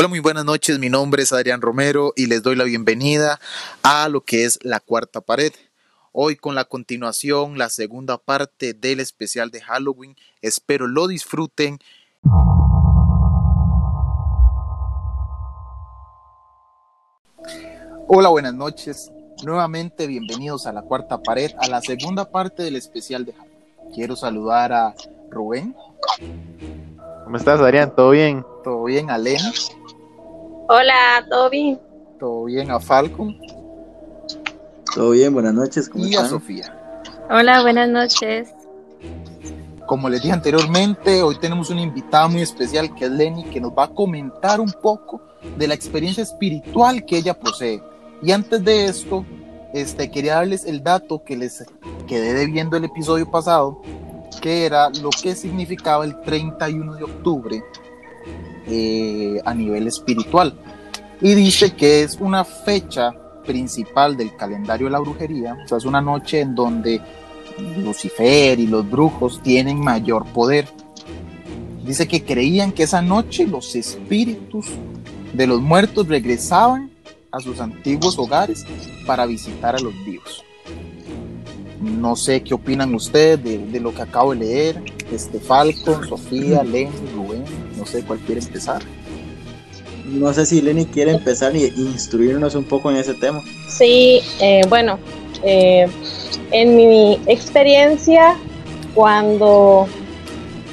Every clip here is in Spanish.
Hola, muy buenas noches. Mi nombre es Adrián Romero y les doy la bienvenida a lo que es la cuarta pared. Hoy con la continuación, la segunda parte del especial de Halloween. Espero lo disfruten. Hola, buenas noches. Nuevamente bienvenidos a la cuarta pared, a la segunda parte del especial de Halloween. Quiero saludar a Rubén. ¿Cómo estás, Adrián? ¿Todo bien? ¿Todo bien, Alena? Hola, ¿todo bien? ¿Todo bien, a Falcon? Todo bien, buenas noches. ¿cómo Y a están? Sofía. Hola, buenas noches. Como les dije anteriormente, hoy tenemos una invitada muy especial que es Lenny, que nos va a comentar un poco de la experiencia espiritual que ella posee. Y antes de esto, este, quería darles el dato que les quedé debiendo el episodio pasado, que era lo que significaba el 31 de octubre eh, a nivel espiritual. Y dice que es una fecha principal del calendario de la brujería, o sea, es una noche en donde Lucifer y los brujos tienen mayor poder. Dice que creían que esa noche los espíritus de los muertos regresaban a sus antiguos hogares para visitar a los vivos. No sé qué opinan ustedes de, lo que acabo de leer. Este Falcon, Sofía, Len, no sé cuál quiere empezar. No sé si Lenny quiere empezar y instruirnos un poco en ese tema. Sí, eh, bueno, eh, en mi experiencia, cuando,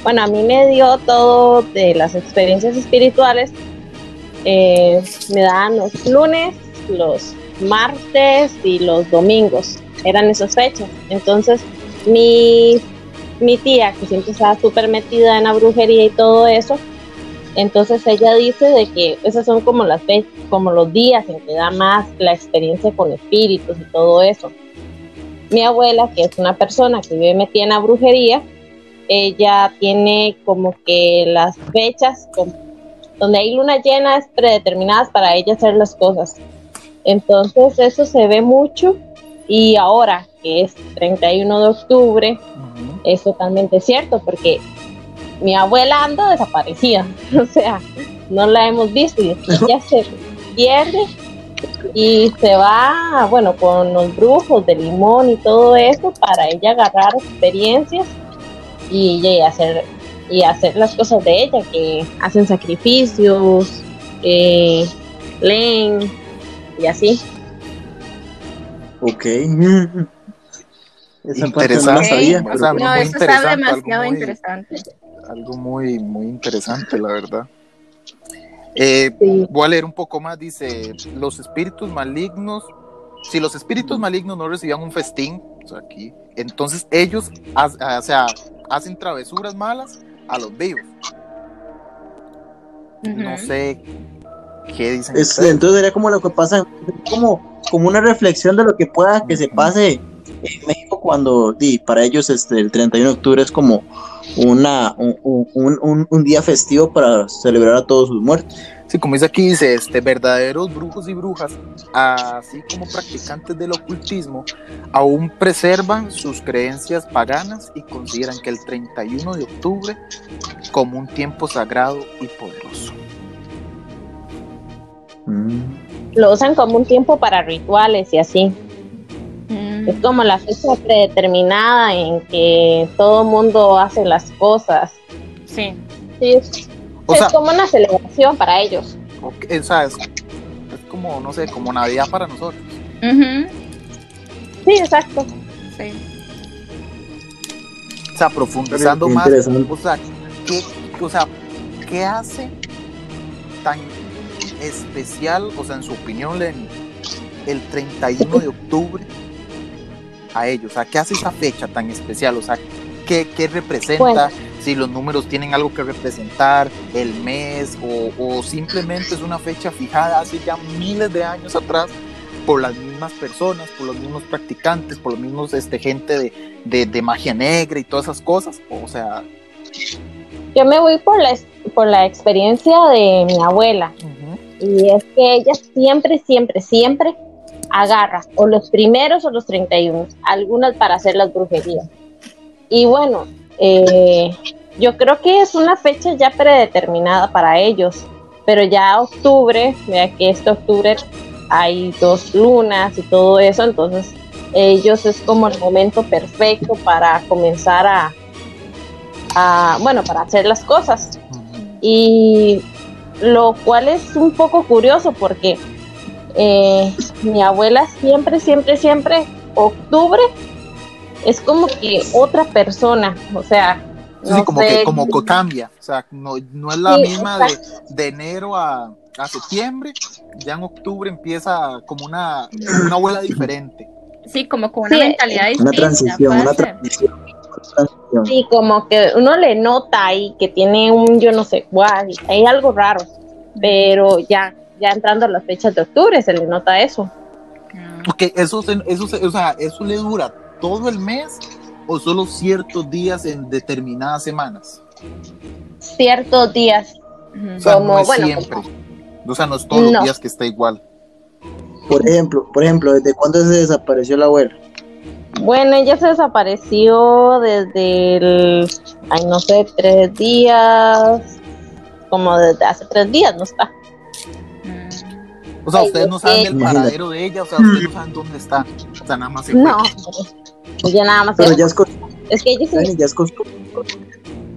bueno, a mí me dio todo de las experiencias espirituales, eh, me dan los lunes, los martes y los domingos, eran esas fechas. Entonces, mi, mi tía, que siempre estaba súper metida en la brujería y todo eso, entonces ella dice de que esas son como las fe- como los días en que da más la experiencia con espíritus y todo eso. Mi abuela, que es una persona que vive metida en la brujería, ella tiene como que las fechas con- donde hay luna llena es predeterminadas para ella hacer las cosas. Entonces eso se ve mucho y ahora que es 31 de octubre, es totalmente cierto porque mi abuela anda desaparecida, o sea, no la hemos visto y ella se pierde y se va, bueno, con los brujos de limón y todo eso para ella agarrar experiencias y, hacer y hacer las cosas de ella, que hacen sacrificios, leen y así. Ok. Esa parte no la Interesante. sabía. O sea, No, eso está algo demasiado muy- interesante. algo muy, muy interesante, la verdad. Eh, Sí. voy a leer un poco más. Dice: Los espíritus malignos, si los espíritus malignos no recibían un festín, o sea, aquí, entonces ellos ha- ha- o sea, hacen travesuras malas a los vivos. No sé qué dicen. Es- entonces sería como lo que pasa, como, como una reflexión de lo que pueda que se pase en México cuando, di, para ellos este, el 31 de octubre es como una, un, un- un- un día festivo para celebrar a todos sus muertos. Sí, como dice aquí, dice, este, verdaderos brujos y brujas, así como practicantes del ocultismo, aún preservan sus creencias paganas y consideran que el 31 de octubre como un tiempo sagrado y poderoso. Mm. Lo usan como un tiempo para rituales y así. Es como la fecha predeterminada en que todo mundo hace las cosas. Sí. Sí, es, O es sea, como una celebración para ellos. ok, o sea, es, es como, no sé, como Navidad para nosotros. Sí, exacto. Sí. O sea, profundizando Qué más, o sea, ¿qué, o sea, ¿qué hace tan especial, o sea, en su opinión, Lenny, el 31 de octubre a ellos? O sea, ¿qué hace esa fecha tan especial? O sea, ¿qué, qué representa? Bueno. Si los números tienen algo que representar, el mes, o, o simplemente es una fecha fijada hace ya miles de años atrás por las mismas personas, por los mismos practicantes, por los mismos este, gente de, de, de magia negra y todas esas cosas. O sea, Yo me voy por la, por la experiencia de mi abuela. Y es que ella siempre, siempre, siempre agarra o los primeros o los 31, algunas para hacer las brujerías. Y bueno, eh, yo creo que es una fecha ya predeterminada para ellos, pero ya octubre, vea que este octubre hay dos lunas y todo eso, entonces ellos es como el momento perfecto para comenzar a, a bueno, para hacer las cosas. Y lo cual es un poco curioso porque eh, mi abuela siempre, siempre, siempre, octubre es como que otra persona, o sea, Sí, no como sé, que como que cambia, o sea, no, no es la Sí, misma de, de enero a, a septiembre, ya en octubre empieza como una, una abuela diferente. Sí, como con una Sí, mentalidad Una distinta. transición, una transición. una transición. Sí, como que uno le nota ahí que tiene un yo no sé cuál, hay algo raro, pero ya, ya entrando a las fechas de octubre se le nota eso. Mm. Porque eso, se- eso, se- o sea, eso le dura todo el mes o solo ciertos días en determinadas semanas. Ciertos días, Ujú. O sea, Como, no es bueno, siempre. O sea, no es todos No. los días que está igual. Por ejemplo, por ejemplo, ¿desde cuándo se desapareció la abuela? bueno, ella se desapareció desde el, ay no sé, tres días, como desde hace tres días, no está. O sea, ustedes no saben que- el paradero de ella, o sea, ustedes no saben dónde está. O sea, nada más se. No, ella nada más. Pero ya es costumbre, es que ella sí, ya es costumbre.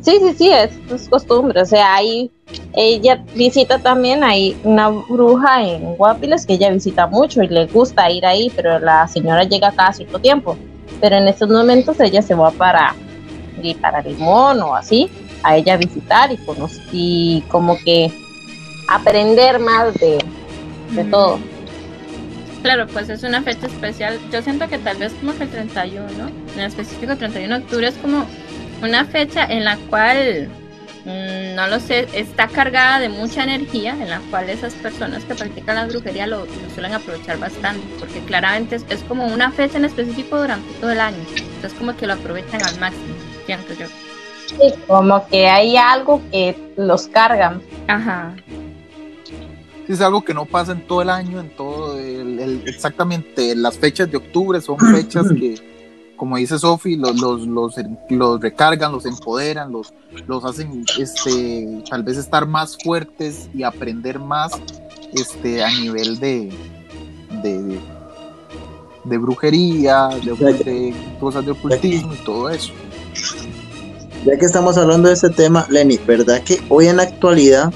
Sí, sí, sí, es, es costumbre. O sea, ahí ella visita también, hay una bruja en Guapiles que ella visita mucho y le gusta ir ahí, pero la señora llega cada cierto tiempo. Pero en estos momentos ella se va para, y para Limón o así, a ella visitar y, conocer, y como que aprender más de, de todo. Claro, pues es una fecha especial. Yo siento que tal vez como que el 31, en específico el 31 de octubre es como una fecha en la cual, mm, no lo sé, está cargada de mucha energía, en la cual esas personas que practican la brujería lo, lo suelen aprovechar bastante, porque claramente es, es como una fecha en específico durante todo el año. Entonces como que lo aprovechan al máximo, siento yo. Sí, como que hay algo que los cargan. Ajá. Es algo que no pasa en todo el año, en todo el, el- exactamente las fechas de octubre son fechas que, como dice Sofi, los, los, los, los recargan, los empoderan, los, los hacen este, tal vez estar más fuertes y aprender más este, a nivel de, de, de brujería, de, de cosas de ocultismo y todo eso. Ya que estamos hablando de este tema, Lenny, ¿verdad que hoy en la actualidad,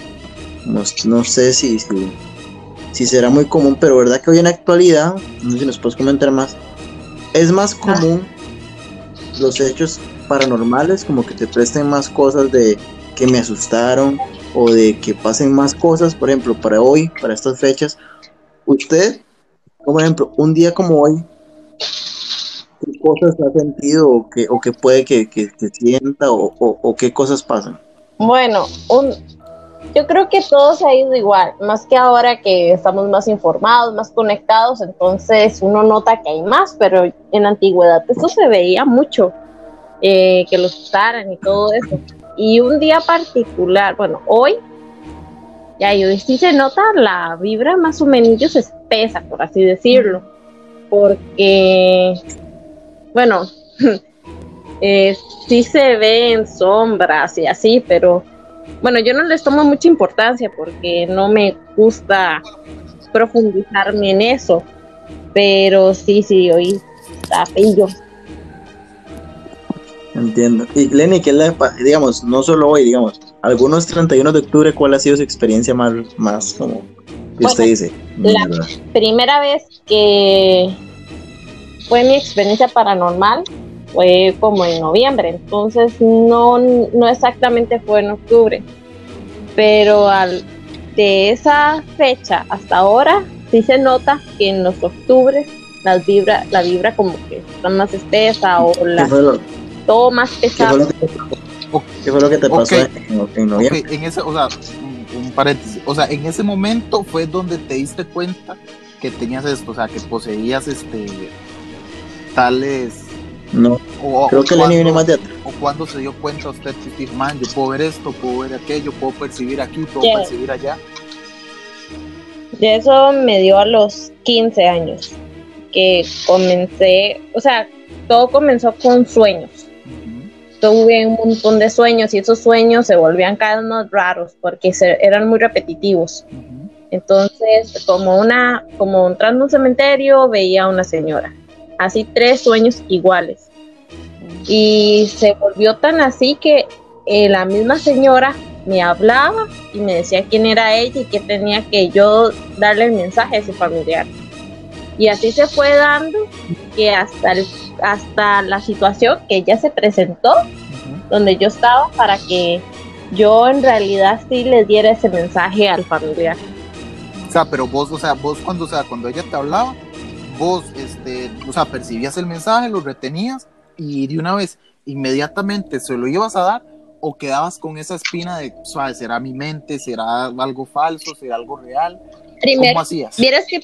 no, no sé si, si, si será muy común, pero ¿verdad que hoy en la actualidad, no sé si nos puedes comentar más, es más común los hechos paranormales, como que te presten más cosas de que me asustaron o de que pasen más cosas, por ejemplo, para hoy, para estas fechas, usted, por ejemplo, un día como hoy, ¿qué cosas ha sentido o que, o que puede que, que, que sienta o, o, o qué cosas pasan? Bueno, un, yo creo que todo se ha ido igual, más que ahora que estamos más informados, más conectados, entonces uno nota que hay más, pero en antigüedad eso se veía mucho, eh, que los usaran y todo eso. Y un día particular, bueno, hoy, ya y hoy sí se nota la vibra más o menos espesa, por así decirlo, porque, bueno, eh, sí se ven sombras y así, pero bueno, yo no les tomo mucha importancia porque no me gusta profundizarme en eso, pero sí, sí, hoy está. Entiendo. Y Lenny, ¿qué le pa- digamos, no solo hoy, digamos, algunos 31 de octubre, ¿cuál ha sido su experiencia más, más como que usted Bueno, dice? la-? Primera vez que fue mi experiencia paranormal fue como en noviembre, entonces no, no exactamente fue en octubre, pero al, de esa fecha hasta ahora sí se nota que en los octubres las vibra, la vibra como que está más espesa o ¿Qué la, lo, todo más qué fue pesado. lo que, qué fue lo que te pasó Ok. en, en noviembre? Ok, en ese, o sea, un, un paréntesis, o sea, en ese momento fue donde te diste cuenta que tenías esto, o sea, que poseías este tales No, o, creo o que viene cuando- más de atrás. o cuando se dio cuenta usted dijo, man, yo puedo ver esto, puedo ver aquello, puedo percibir aquí, puedo Yeah. percibir allá. De eso me dio a los 15 años, que comencé, o sea, todo comenzó con sueños. Tuve un montón de sueños y esos sueños se volvían cada uno raros porque se, eran muy repetitivos. Entonces, como una, como entrando a un cementerio, veía a una señora. Así tres sueños iguales. Y se volvió tan así que eh, la misma señora me hablaba y me decía quién era ella y que tenía que yo darle el mensaje a ese familiar. Y así se fue dando que hasta, el- hasta la situación que ella se presentó, donde yo estaba, para que yo en realidad sí le diera ese mensaje al familiar. O sea, pero vos, o sea, vos cuando, o sea, cuando ella te hablaba, vos, este, o sea, percibías el mensaje, lo retenías y de una vez, inmediatamente se lo ibas a dar o quedabas con esa espina de, o sea, será mi mente, será algo falso, será algo real. Primero, ¿Cómo hacías? Vieras que,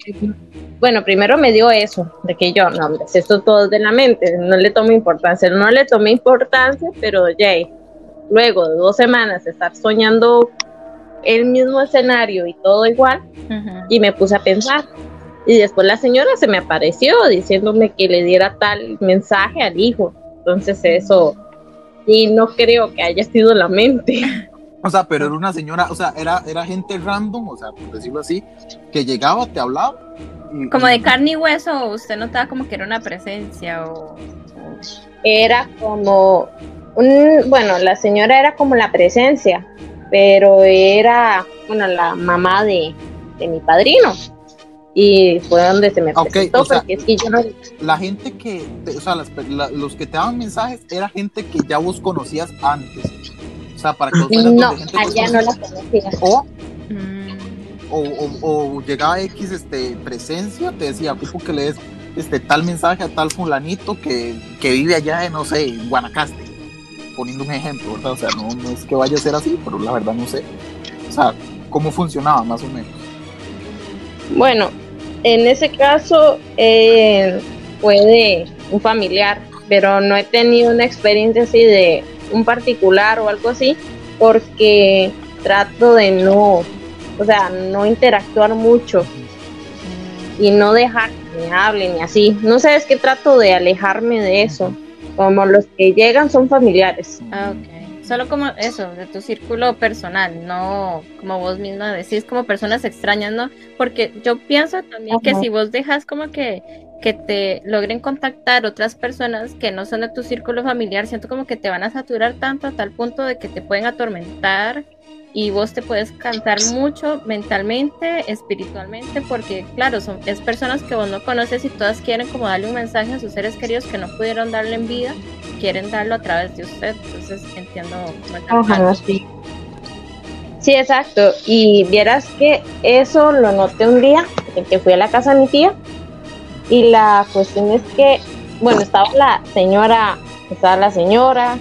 bueno, primero me dio eso, de que yo, no, esto todo es de la mente, no le tomé importancia, no le tomé importancia, pero ya, luego de dos semanas estar soñando el mismo escenario y todo igual, y me puse a pensar. Y después la señora se me apareció diciéndome que le diera tal mensaje al hijo. Entonces eso, y no creo que haya sido la mente. O sea, pero era una señora, o sea, era, era gente random, o sea, por decirlo así, que llegaba, te hablaba. y- Como de carne y hueso, usted notaba como que era una presencia o... o- Era como un, bueno, la señora era como la presencia, pero era, bueno, la mamá de, de mi padrino. Y fue donde se me Ok, presentó, o sea, porque es que yo no, La gente que, te- o sea, las la- los que te daban mensajes era gente que ya vos conocías antes. O sea, para que vos no, gente allá no la conocías. conocía. O Mm. o, o- o llegaba X este, presencia, te decía, ocupo que le des este, tal mensaje a tal fulanito que, que vive allá en, no sé, en Guanacaste, poniendo un ejemplo, ¿verdad? O sea, no, no es que vaya a ser así, pero la verdad no sé. O sea, cómo funcionaba más o menos. Bueno, en ese caso eh, fue de un familiar, pero no he tenido una experiencia así de un particular o algo así, porque trato de no, o sea, no interactuar mucho y no dejar que me hablen y así. No sé, que trato de alejarme de eso. Como los que llegan son familiares. Ah. Solo como eso, de tu círculo personal, no como vos misma decís, como personas extrañas, ¿no? Porque yo pienso también que si vos dejas como que, que te logren contactar otras personas que no son de tu círculo familiar, siento como que te van a saturar tanto a tal punto de que te pueden atormentar y vos te puedes cansar mucho mentalmente, espiritualmente, porque claro, son, es personas que vos no conoces y todas quieren como darle un mensaje a sus seres queridos que no pudieron darle en vida quieren darlo a través de usted. Entonces entiendo parte. sí. Sí, exacto. Y vieras que eso lo noté un día en que fui a la casa de mi tía. Y la cuestión es que, bueno, estaba la señora, estaba la señora,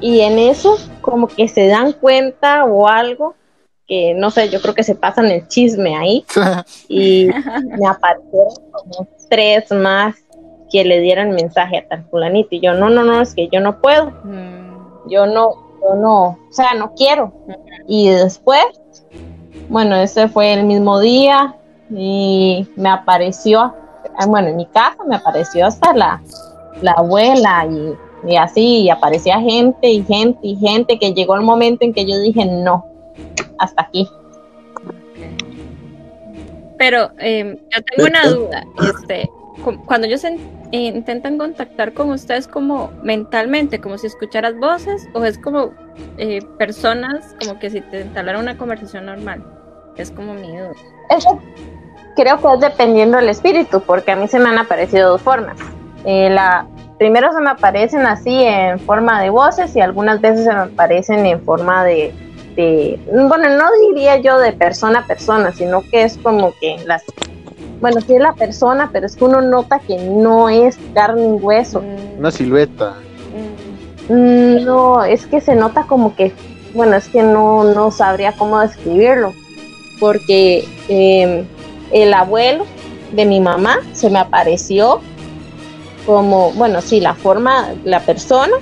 y en eso como que se dan cuenta o algo, que no sé, yo creo que se pasan el chisme ahí, y me aparecieron como tres más que le dieran mensaje a tal fulanito, y yo, no, no, no, es que yo no puedo Mm, yo no, yo no, o sea, no quiero. Y después, bueno, ese fue el mismo día y me apareció, ah, bueno, en mi casa me apareció hasta la, la abuela y, y así, y aparecía gente y gente y gente que llegó el momento en que yo dije, no, hasta aquí. Pero eh, yo tengo una duda. Este, cuando ellos en- eh, intentan contactar con ustedes como mentalmente, como si escucharas voces, o es como eh, personas, como que si te entablaran una conversación normal. Es como mi. Eso creo que es dependiendo del espíritu, porque a mí se me han aparecido dos formas. Eh, la, primero se me aparecen así en forma de voces y algunas veces se me aparecen en forma de- bueno, no diría yo de persona a persona, sino que es como que las, bueno, sí es la persona, pero es que uno nota que no es carne y hueso. Mm, Una silueta. mm, No, es que se nota como que, bueno, es que no, no sabría cómo describirlo, porque eh, el abuelo de mi mamá se me apareció como, bueno, sí, la forma, la persona,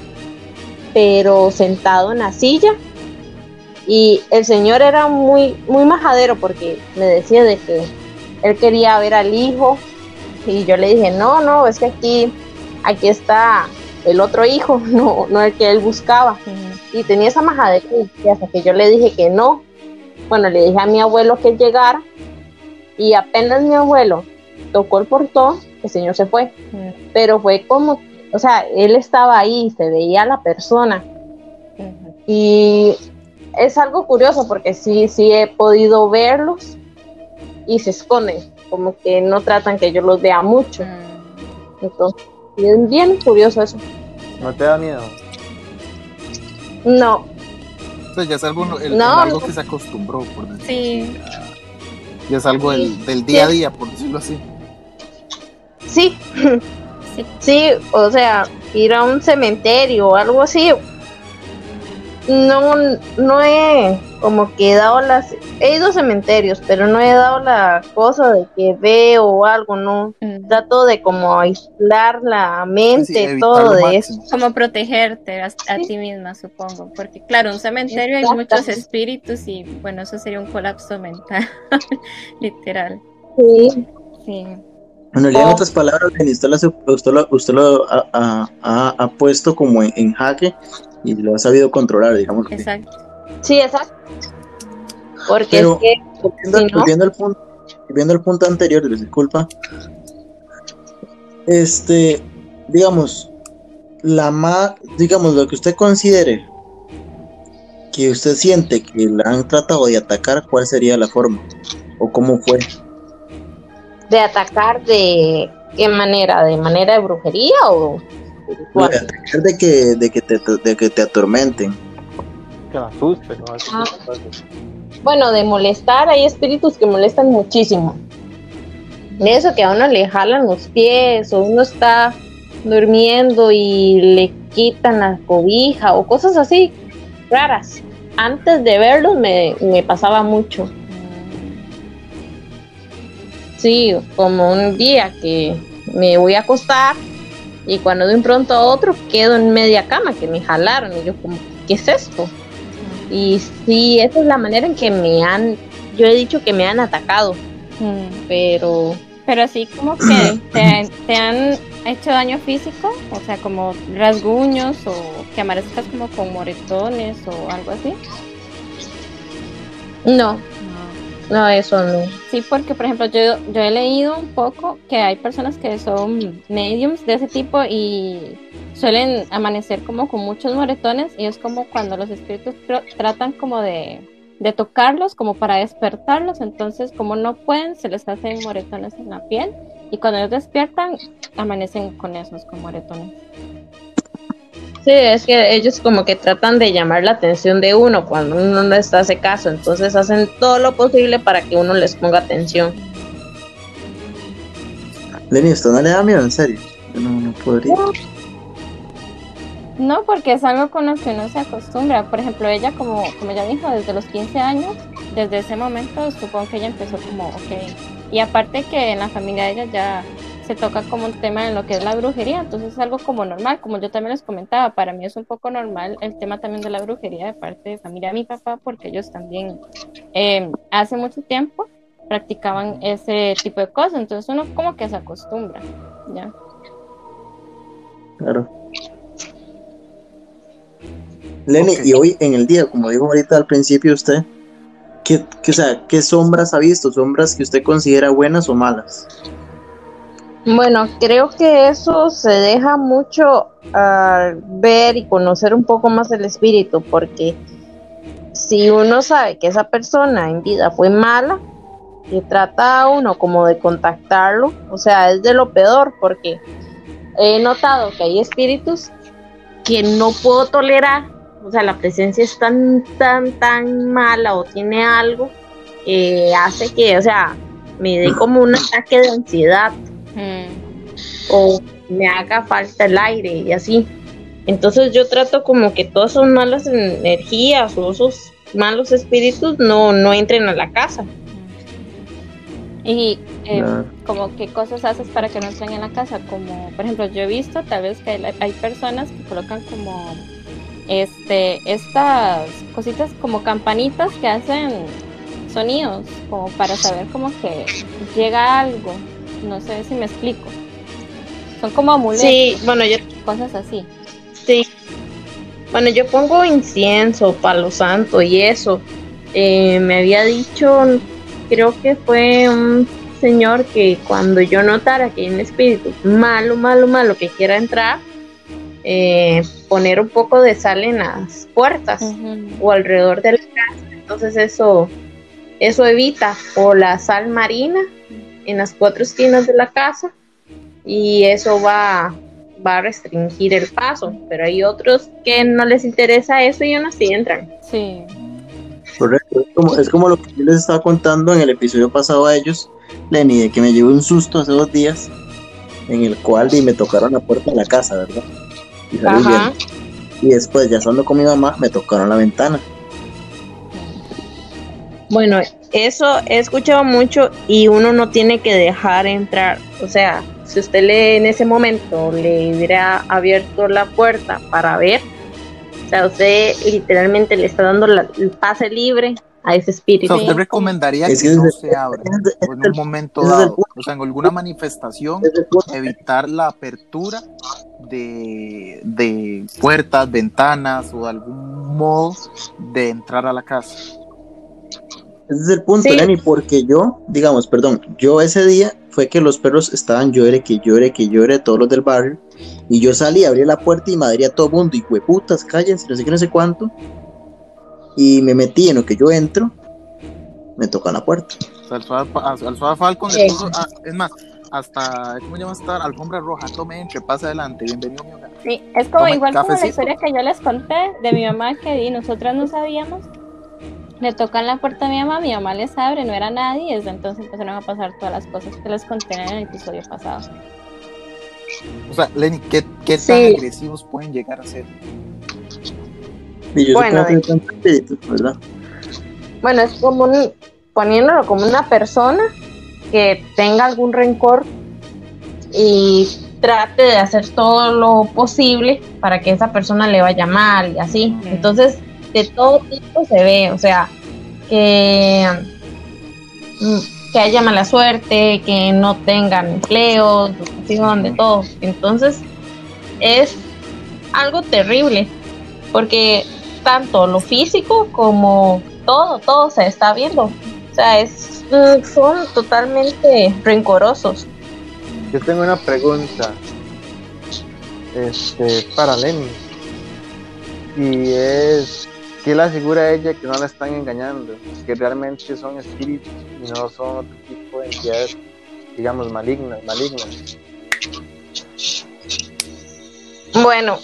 pero sentado en la silla. Y el señor era muy, muy majadero porque me decía de que él quería ver al hijo y yo le dije, no, no, es que aquí, aquí está el otro hijo, no, no el que él buscaba. Y tenía esa majadera y hasta que yo le dije que no. Bueno, le dije a mi abuelo que llegara y apenas mi abuelo tocó el portón, el señor se fue. Pero fue como, o sea, él estaba ahí, se veía la persona. Y es algo curioso porque sí, sí he podido verlos y se esconden, como que no tratan que yo los vea mucho. Entonces, es bien curioso eso. ¿No te da miedo? No, O sea, ya es algo, el- No, algo no. que se acostumbró, por decirlo. Sí, Ya es algo del, del día a día, por decirlo así. sí, sí. sí, o sea, ir a un cementerio o algo así. No, no he como que dado las, he ido a cementerios, pero no he dado la cosa de que veo o algo, no. Mm. Trato de como aislar la mente, Sí, evitar todo de eso. Como protegerte a, a Sí. ti misma, supongo. Porque, claro, un cementerio hay muchos espíritus y, bueno, eso sería un colapso mental. Literal. Sí, Sí. Bueno, en Oh. otras palabras, usted lo, usted lo, usted lo ha, ha- ha- ha puesto como en, en jaque y lo ha sabido controlar, digamos. Exacto. sí, exacto. Porque Pero- es que, Volviendo, si no- volviendo al punto, volviendo al punto anterior, les disculpa. Este, digamos, la más, digamos, lo que usted considere que usted siente que la han tratado de atacar, ¿cuál sería la forma? ¿O cómo fue? De atacar de qué manera, de manera de brujería o De atacar de que, de que, te, de que te atormenten. Que me asuste, ¿no? Ese Ah. Bueno, de molestar, hay espíritus que molestan muchísimo. De eso que a uno le jalan los pies o uno está durmiendo y le quitan la cobija o cosas así raras. Antes de verlos me, me pasaba mucho. Sí, como un día que me voy a acostar y cuando de un pronto a otro quedo en media cama que me jalaron y yo como, ¿qué es esto? Y sí, esa es la manera en que me han, yo he dicho que me han atacado, Mm. pero Pero así como que te, te han hecho daño físico, o sea, como rasguños o que amanezcas como con moretones o algo así. no, no, eso no. Sí, porque por ejemplo yo, yo he leído un poco que hay personas que son mediums de ese tipo y suelen amanecer como con muchos moretones y es como cuando los espíritus tr- tratan como de, de tocarlos como para despertarlos, entonces como no pueden se les hacen moretones en la piel y cuando ellos despiertan amanecen con esos, con moretones. Sí, es que ellos como que tratan de llamar la atención de uno cuando uno no les hace caso, entonces hacen todo lo posible para que uno les ponga atención. Lenny, ¿esto no le da miedo? En serio. Yo no, no podría. No, porque es algo con lo que uno se acostumbra. Por ejemplo, ella, como, como ya dijo, desde los 15 años, desde ese momento, supongo que ella empezó como, ok. Y aparte que en la familia de ella ya se toca como un tema en lo que es la brujería, entonces es algo como normal, como yo también les comentaba, para mí es un poco normal el tema también de la brujería de parte de familia de mi papá, porque ellos también eh, hace mucho tiempo practicaban ese tipo de cosas, entonces uno como que se acostumbra, ¿ya? Claro. Lenny, Ok. y hoy en el día, como dijo ahorita al principio usted, ¿qué, qué, o sea, ¿qué sombras ha visto? ¿Sombras que usted considera buenas o malas? Bueno, creo que eso se deja mucho al ver y conocer un poco más el espíritu, porque si uno sabe que esa persona en vida fue mala y trata a uno como de contactarlo, o sea, es de lo peor, porque he notado que hay espíritus que no puedo tolerar, o sea, la presencia es tan, tan, tan mala o tiene algo que hace que, o sea, me dé como un ataque de ansiedad o me haga falta el aire y así. Entonces yo trato como que todas esas malas energías o esos malos espíritus no, no entren a la casa. Y eh, como qué cosas haces para que no entren en la casa, como por ejemplo yo he visto tal vez que hay, hay personas que colocan como este estas cositas como campanitas que hacen sonidos como para saber como que llega algo, no sé si me explico. Son como amuletos, Sí, bueno, yo, cosas así. Sí. Bueno, yo pongo incienso, palo santo y eso. Eh, me había dicho, creo que fue un señor que cuando yo notara que hay un espíritu malo, malo, malo que quiera entrar, eh, poner un poco de sal en las puertas o alrededor de la casa. Entonces eso, eso evita o la sal marina en las cuatro esquinas de la casa y eso va, va a restringir el paso. Pero hay otros que no les interesa eso y aún así entran. Sí. Correcto, es como, es como lo que yo les estaba contando en el episodio pasado a ellos, Lenny, de que me llevé un susto hace dos días, en el cual y me tocaron la puerta de la casa, ¿verdad? Y salí Ajá. Y después, ya estando con mi mamá, me tocaron la ventana. Bueno, eso he escuchado mucho y uno no tiene que dejar entrar. O sea, si usted le en ese momento le hubiera abierto la puerta para ver, o sea, usted literalmente le está dando la- el pase libre a ese O espíritu. sea, ¿usted recomendaría que no se abra o en un momento dado? O sea, en alguna manifestación, evitar la apertura de, de puertas, ventanas o de algún modo de entrar a la casa. Ese es el punto, Sí. Lenny, porque yo, digamos, perdón, yo ese día fue que los perros estaban llore, que llore, que llore, todos los del barrio, y yo salí, abrí la puerta y madre a todo mundo, y hueputas, cállense, no sé qué, no sé cuánto, y me metí en lo que yo entro, me tocan la puerta. Al suave, pa- al suave Falcon, Sí. puso- ah, es más, hasta, ¿cómo llama esta? Alfombra roja, tome, entre, pase adelante, bienvenido a mi hogar. Sí, es como Toma igual como la historia que yo les conté de mi mamá que di, nosotras no sabíamos. Le tocan la puerta a mi mamá, mi mamá les abre, no era nadie, y desde entonces empezaron a pasar todas las cosas que les conté en el episodio pasado. O sea, Lenny, ¿qué, qué tan agresivos pueden llegar a ser? Y yo Bueno, que ¿verdad? Bueno, es como un- poniéndolo como una persona que tenga algún rencor y trate de hacer todo lo posible para que esa persona le vaya mal y así. Entonces, de todo tipo se ve, o sea, que, mm, que haya mala suerte, que no tengan van de todo. Entonces, es algo terrible, porque tanto lo físico como todo, todo se está viendo. O sea, es, mm, son totalmente rencorosos. Yo tengo una pregunta este, para Lenny. Y es, ¿qué le asegura a ella que no la están engañando? Que realmente son espíritus y no son otro tipo de entidades, digamos, malignas, malignas. Bueno,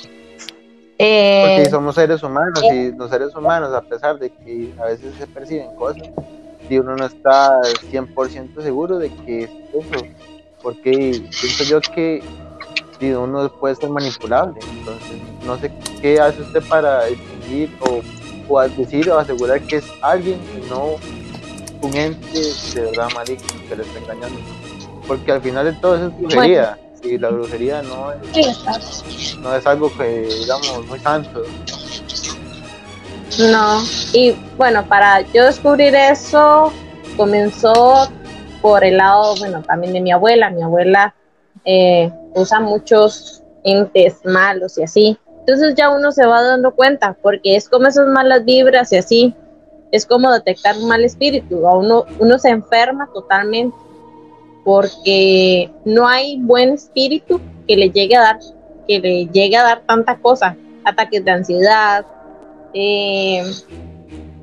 eh, Porque somos seres humanos y los seres humanos, a pesar de que a veces se perciben cosas, y uno no está 100% seguro de que es eso. Porque pienso yo que uno puede ser manipulable. Entonces, no sé qué hace usted para distinguir o, o decir o asegurar que es alguien y no un ente de verdad maligno que le está engañando. Porque al final de todo eso es brujería. Y la brujería no es sí, no es algo que digamos muy santo. No, y bueno, para yo descubrir eso comenzó por el lado, bueno, también de mi abuela. Mi abuela eh, usa muchos entes malos y así. Entonces ya uno se va dando cuenta, porque es como esas malas vibras y así. Es como detectar un mal espíritu. Uno, uno se enferma totalmente porque no hay buen espíritu que le llegue a dar, que le llegue a dar tanta cosa, ataques de ansiedad, eh,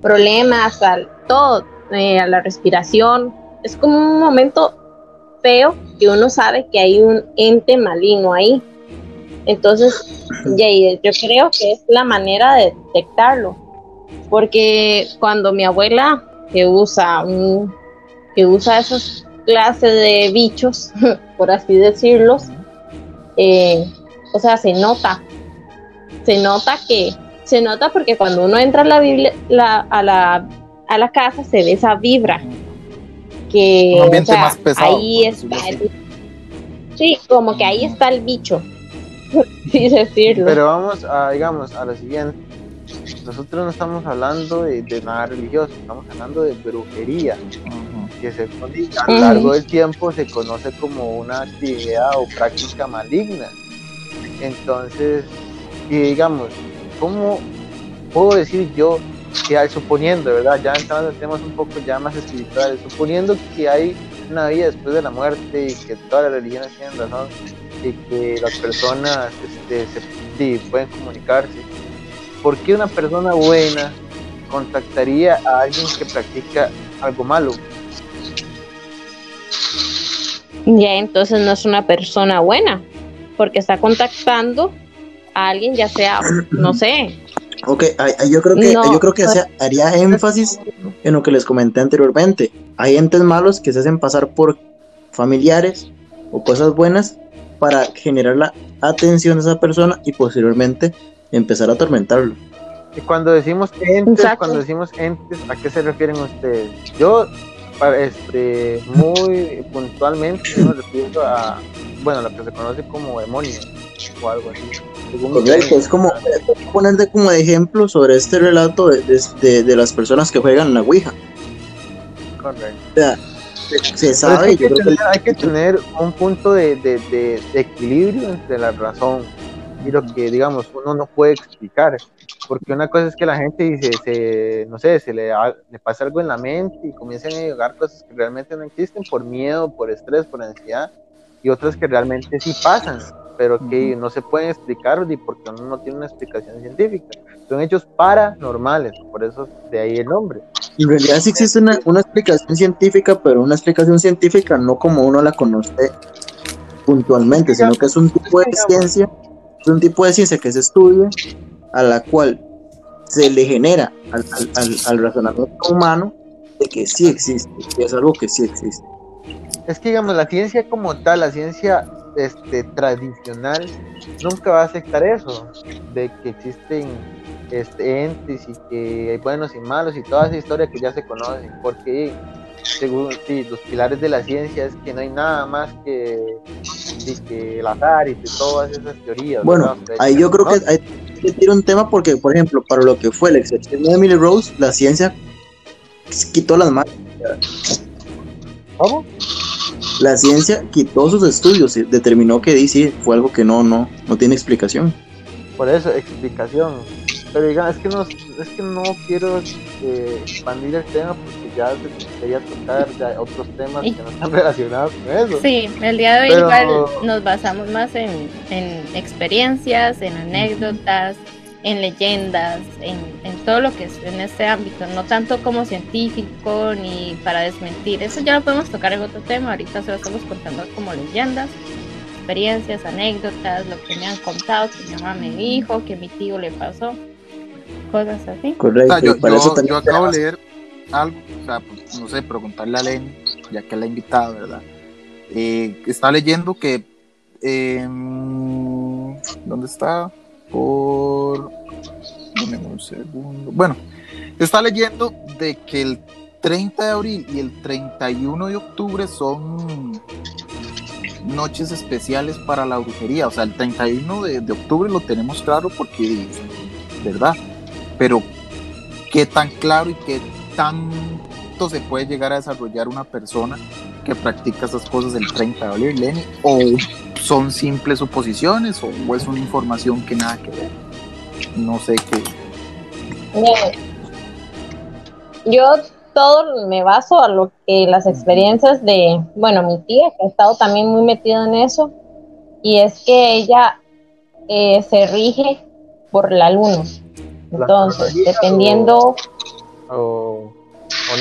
problemas al todo, eh, a la respiración. Es como un momento feo que uno sabe que hay un ente maligno ahí. Entonces, yo creo que es la manera de detectarlo. Porque cuando mi abuela, que usa un, que usa esas clases de bichos, por así decirlos, eh, o sea, se nota. Se nota que se nota porque cuando uno entra a la, biblia- la- a, la, a la casa se ve esa vibra que Un ambiente o sea, más pesado, ahí está el- sí como que ahí está el bicho decirlo Pero vamos a, digamos, a lo siguiente. Nosotros no estamos hablando de, de nada religioso, estamos hablando de brujería, que se, a lo largo del tiempo se conoce como una actividad o práctica maligna. Entonces, Y digamos, ¿cómo puedo decir yo que hay, suponiendo, ¿verdad? Ya entrando en temas un poco ya más espirituales, suponiendo que hay una vida después de la muerte y que todas las religiones tienen razón y que las personas este, se, sí, pueden comunicarse, ¿por qué una persona buena contactaría a alguien que practica algo malo? Ya entonces no es una persona buena, porque está contactando a alguien, ya sea, no sé. Ok, yo creo que, No, yo creo que hacía- haría énfasis en lo que les comenté anteriormente. Hay entes malos que se hacen pasar por familiares o cosas buenas para generar la atención de esa persona y posteriormente empezar a atormentarlo. Y cuando decimos entes, Exacto. cuando decimos entes, ¿a qué se refieren ustedes? Yo, este, muy puntualmente, yo me refiero a, bueno, lo que se conoce como demonio o algo así. Correcto, es como ponerte como de ejemplo sobre este relato de, de- de- de las personas que juegan la Ouija. Correcto. O sea, se, sabe, hay, que creo que tener, hay que tener un punto de, de- de- de equilibrio entre la razón y lo que, digamos, uno no puede explicar. Porque una cosa es que la gente dice, se, no sé, se le, le pasa algo en la mente y comienzan a llegar cosas que realmente no existen por miedo, por estrés, por ansiedad, y otras que realmente sí pasan, pero que no se pueden explicar ni porque uno no tiene una explicación científica. Son hechos paranormales, por eso de ahí el nombre. en realidad sí existe una, una explicación científica, pero una explicación científica no como uno la conoce puntualmente, sino que es un tipo de ciencia, es un tipo de ciencia que se estudia, a la cual se le genera al, al- al- al razonamiento humano de que sí existe, que es algo que sí existe. Es que digamos, la ciencia como tal, la ciencia este, tradicional, nunca va a aceptar eso, de que existen este, entes y que hay buenos y malos y toda esa historia que ya se conoce, porque según sí, los pilares de la ciencia es que no hay nada más que, sí, que el azar y que todas esas teorías. Bueno, ahí yo creo ¿no? que hay que tirar un tema porque, por ejemplo, para lo que fue la excepción de Emily Rose, la ciencia quitó las manos. ¿Cómo? La ciencia quitó sus estudios y determinó que DC fue algo que no, no, no tiene explicación. Por eso, explicación. Pero diga, es que no, es que no quiero eh, expandir el tema porque ya se quería tocar ya otros temas que no están relacionados con eso. Sí, el día de hoy Pero- igual nos basamos más en, en experiencias, en anécdotas, en leyendas, en, en todo lo que es en este ámbito, no tanto como científico ni para desmentir. Eso ya lo podemos tocar en otro tema, ahorita se lo estamos contando como leyendas, experiencias, anécdotas, lo que me han contado, que mi mamá me dijo, que mi tío le pasó, cosas así. Correcto. sea, yo, y para yo- eso también yo acabo de leer algo, o sea, pues, no sé, preguntarle a Lenny, ya que la he invitado, ¿verdad? Eh, estaba leyendo que. eh, ¿Dónde está? Por. Dame un segundo. Bueno, está leyendo de que el 30 de abril y el 31 de octubre son noches especiales para la brujería. O sea, el 31 de, de octubre lo tenemos claro porque, ¿verdad? Pero qué tan claro y qué tanto se puede llegar a desarrollar una persona que practica esas cosas el 30 de abril, Lenny, o son simples suposiciones o es una información que nada que ver. No sé qué. Yo todo me baso a lo que las experiencias de, bueno, mi tía, que ha estado también muy metida en eso, y es que ella eh, se rige por la luna. Entonces, dependiendo, O, o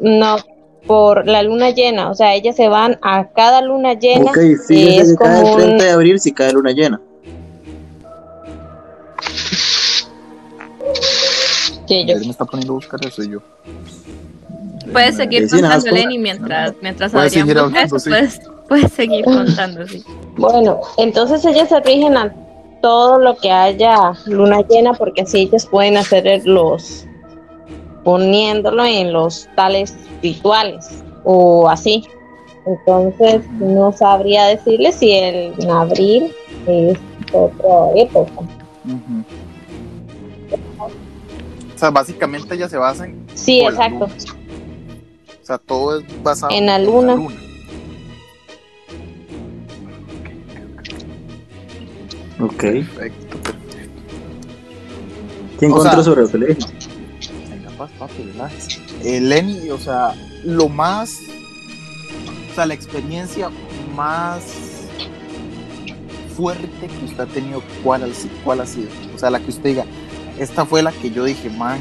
no. no, por la luna llena, o sea, ellas se van a cada luna llena. Ok, fíjese es como un- 30 de abril si cae luna llena. que yo- Él me está poniendo a buscar eso y yo. Puedes seguir Sí, contando, Lenny, mientras, mientras Puedes seguir hablando, eso, sí. puedes, puedes seguir contando, sí. Bueno, entonces ellas se rigen a todo lo que haya luna llena, porque así ellas pueden hacer los poniéndolo en los tales rituales o así. Entonces no sabría decirle si el en abril es otra época. O sea, básicamente ella se basa en. Sí, exacto. O sea, todo es basado En la luna. Ok. Perfecto, ¿Qué O encontró sea, sobre el colegio? Paz, papi, relájese. Eh, Lenny, o sea, lo más, o sea, la experiencia más fuerte que usted ha tenido, ¿cuál, ha- cuál ha sido? O sea, la que usted diga, esta fue la que yo dije, man,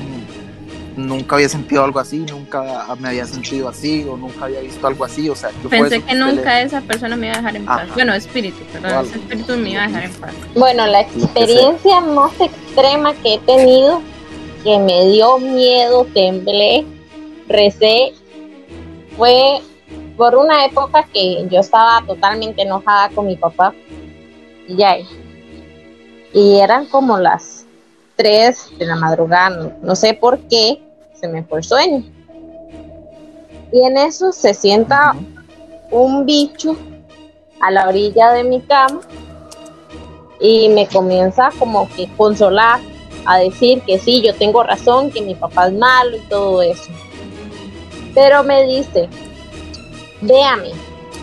nunca había sentido algo así, nunca me había sentido así, o nunca había visto algo así, o sea, ¿qué fue Pensé eso que usted le- nunca esa persona me iba a dejar en paz. Ajá. Bueno, espíritu, perdón, Vale. ese espíritu me iba a dejar en paz. Bueno, la experiencia más extrema que he tenido, que me dio miedo, temblé, recé, fue por una época que yo estaba totalmente enojada con mi papá. Y ya, y eran como las 3 de la madrugada, no, no sé por qué, se me fue el sueño. Y en eso se sienta un bicho a la orilla de mi cama y me comienza como que consolar, a decir que sí, yo tengo razón, que mi papá es malo y todo eso. Pero me dice, véame.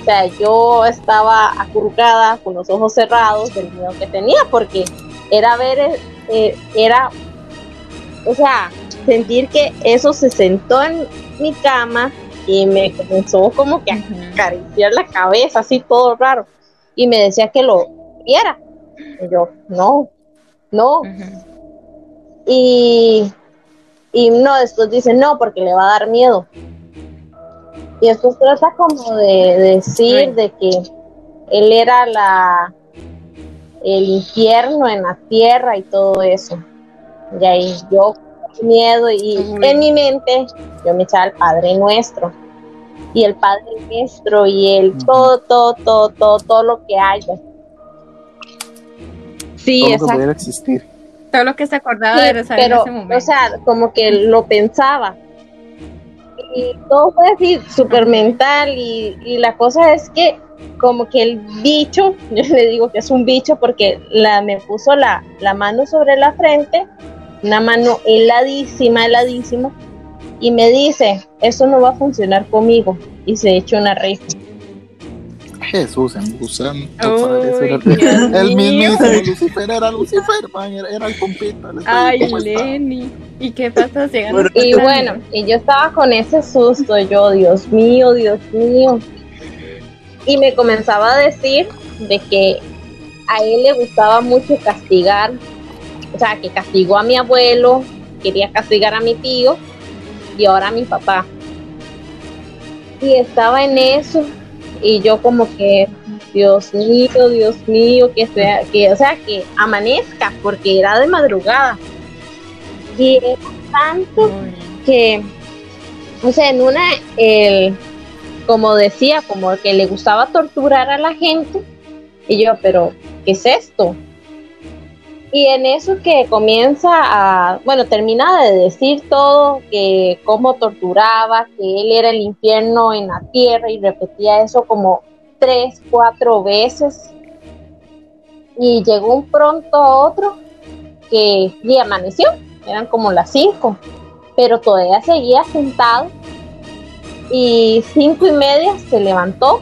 O sea, yo estaba acurrucada con los ojos cerrados del miedo que tenía porque era ver, eh, era, o sea, sentir que eso se sentó en mi cama y me comenzó como que a acariciar la cabeza, así todo raro. Y me decía que lo viera. Y yo, no, no. Y, y no, después dice, no, porque le va a dar miedo. Y después trata como de, decir de que él era la el infierno en la tierra y todo eso. Y ahí yo miedo y en mi mente yo me echaba el Padre Nuestro. Y el Padre Nuestro y el todo, todo, todo, todo, todo lo que haya. Sí, Todo que exacto. pudiera existir. Todo lo que se acordaba Sí, de pero, en ese momento. o sea, como que lo pensaba. Y todo fue así, súper mental. Y, y la cosa es que, como que el bicho, yo le digo que es un bicho porque la, me puso la, la mano sobre la frente, una mano heladísima, heladísima, y me dice: Eso no va a funcionar conmigo. Y se echó una risa. Jesús en Dios el mío. mismísimo Lucifer era Lucifer, man, era, era el compita. Ay, está. Lenny. ¿Y qué pasó? Llegan Bueno, Y bueno, y yo estaba con ese susto, yo, Dios mío, Dios mío. Y me comenzaba a decir de que a él le gustaba mucho castigar, o sea, que castigó a mi abuelo, quería castigar a mi tío y ahora a mi papá. Y estaba en eso y yo como que, Dios mío, Dios mío, que sea, que, o sea, que amanezca, porque era de madrugada. Y era tanto que, o sea, en una, el, como decía, como que le gustaba torturar a la gente, y yo, pero, ¿qué es esto? Y en eso que comienza a, bueno, termina de decir todo, que cómo torturaba, que él era el infierno en la tierra, y repetía eso como tres, cuatro veces. Y llegó un pronto otro que y amaneció, eran como las cinco pero todavía seguía sentado y cinco y media se levantó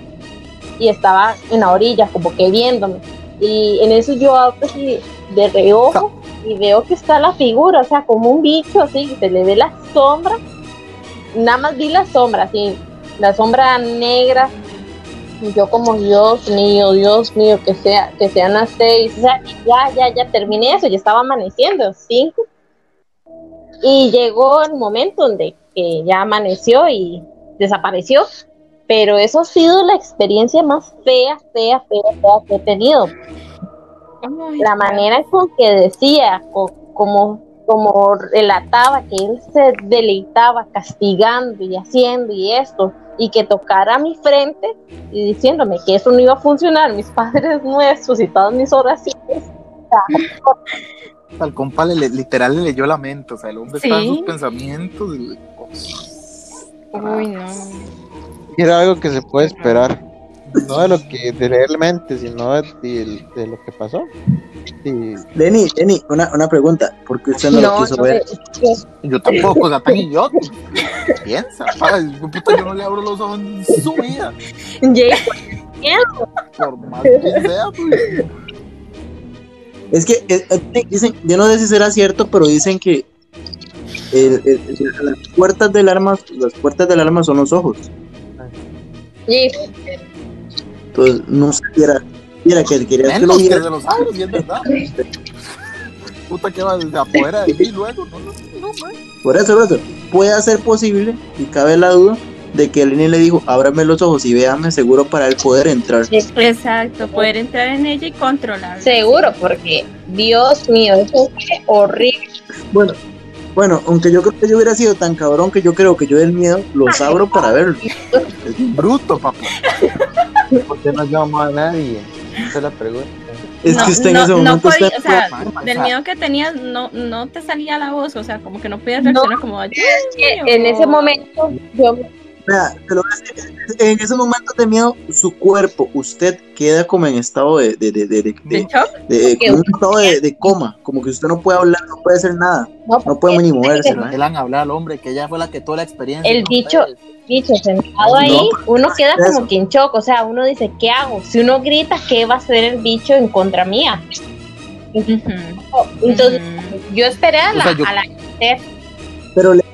y estaba en la orilla como que viéndome y en eso yo así de reojo y veo que está la figura, o sea, como un bicho así, que se le ve la sombra, nada más vi la sombra, así, la sombra negra y yo como Dios mío, Dios mío, que sea, que sean las seis, o sea, ya, ya, ya terminé eso, ya estaba amaneciendo, cinco y llegó el momento donde que ya amaneció y desapareció. Pero eso ha sido la experiencia más fea, fea, fea, fea que he tenido. La manera con que decía, co- como, como relataba que él se deleitaba castigando y haciendo y esto, y que tocara mi frente y diciéndome que eso no iba a funcionar, mis padres nuestros y todas mis oraciones. Al compa le, literal le leyó la mente, o sea, el hombre estaba en Sí. sus pensamientos. y- Uy, no. Era algo que se puede esperar. No de lo que de realmente, sino de, de- de lo que pasó. Sí, Lenny, Lenny, una, una pregunta, ¿por qué usted no, lo quiso no, ver? Yo tampoco, o sea, tan idiota. Piensa. Puta, yo no le abro los ojos en su vida, por más que sea. pues. Es que eh, eh, dicen, yo no sé si será cierto, pero dicen que el- el- el- las puertas del arma, las puertas del arma son los ojos. Sí, Entonces, no sé si era, si era que quería que lo Menos que viera. de los y es verdad. Puta que va desde afuera de mí luego. No, no, no, man. Por eso, por eso, puede ser posible, y cabe la duda, de que Lenny le dijo, ábrame los ojos y véame seguro para él poder entrar. Exacto, poder entrar en ella y controlarla. seguro, porque Dios mío, eso fue horrible. Bueno, bueno, aunque yo creo que yo hubiera sido tan cabrón que yo creo que yo del miedo los abro para verlo. Es bruto, papá. ¿Por qué no llamó a nadie? Esa es la pregunta. Es no, que usted en no- ese no momento podía- está- o sea, del miedo que tenías no, no te salía la voz, o sea, como que no podías No. reaccionar como "Dios Que mío". En ese momento, yo Te lo voy a decir, en esos momentos de miedo, su cuerpo, usted queda como en estado de, de, de, de, de- ¿De de- shock? de- como en un estado de, de coma, como que usted no puede hablar, no puede hacer nada, no, no puede ni moverse. Se ¿no? dejan hablar al hombre, que ella fue la que tuvo la experiencia. El no dicho- ustedes. dicho, sentado ahí, uno queda eso. como que en shock, o sea, uno dice, ¿qué hago? Si uno grita, ¿qué va a hacer el bicho en contra mía? Entonces, yo esperé a la, O sea, yo- a la Pero Le-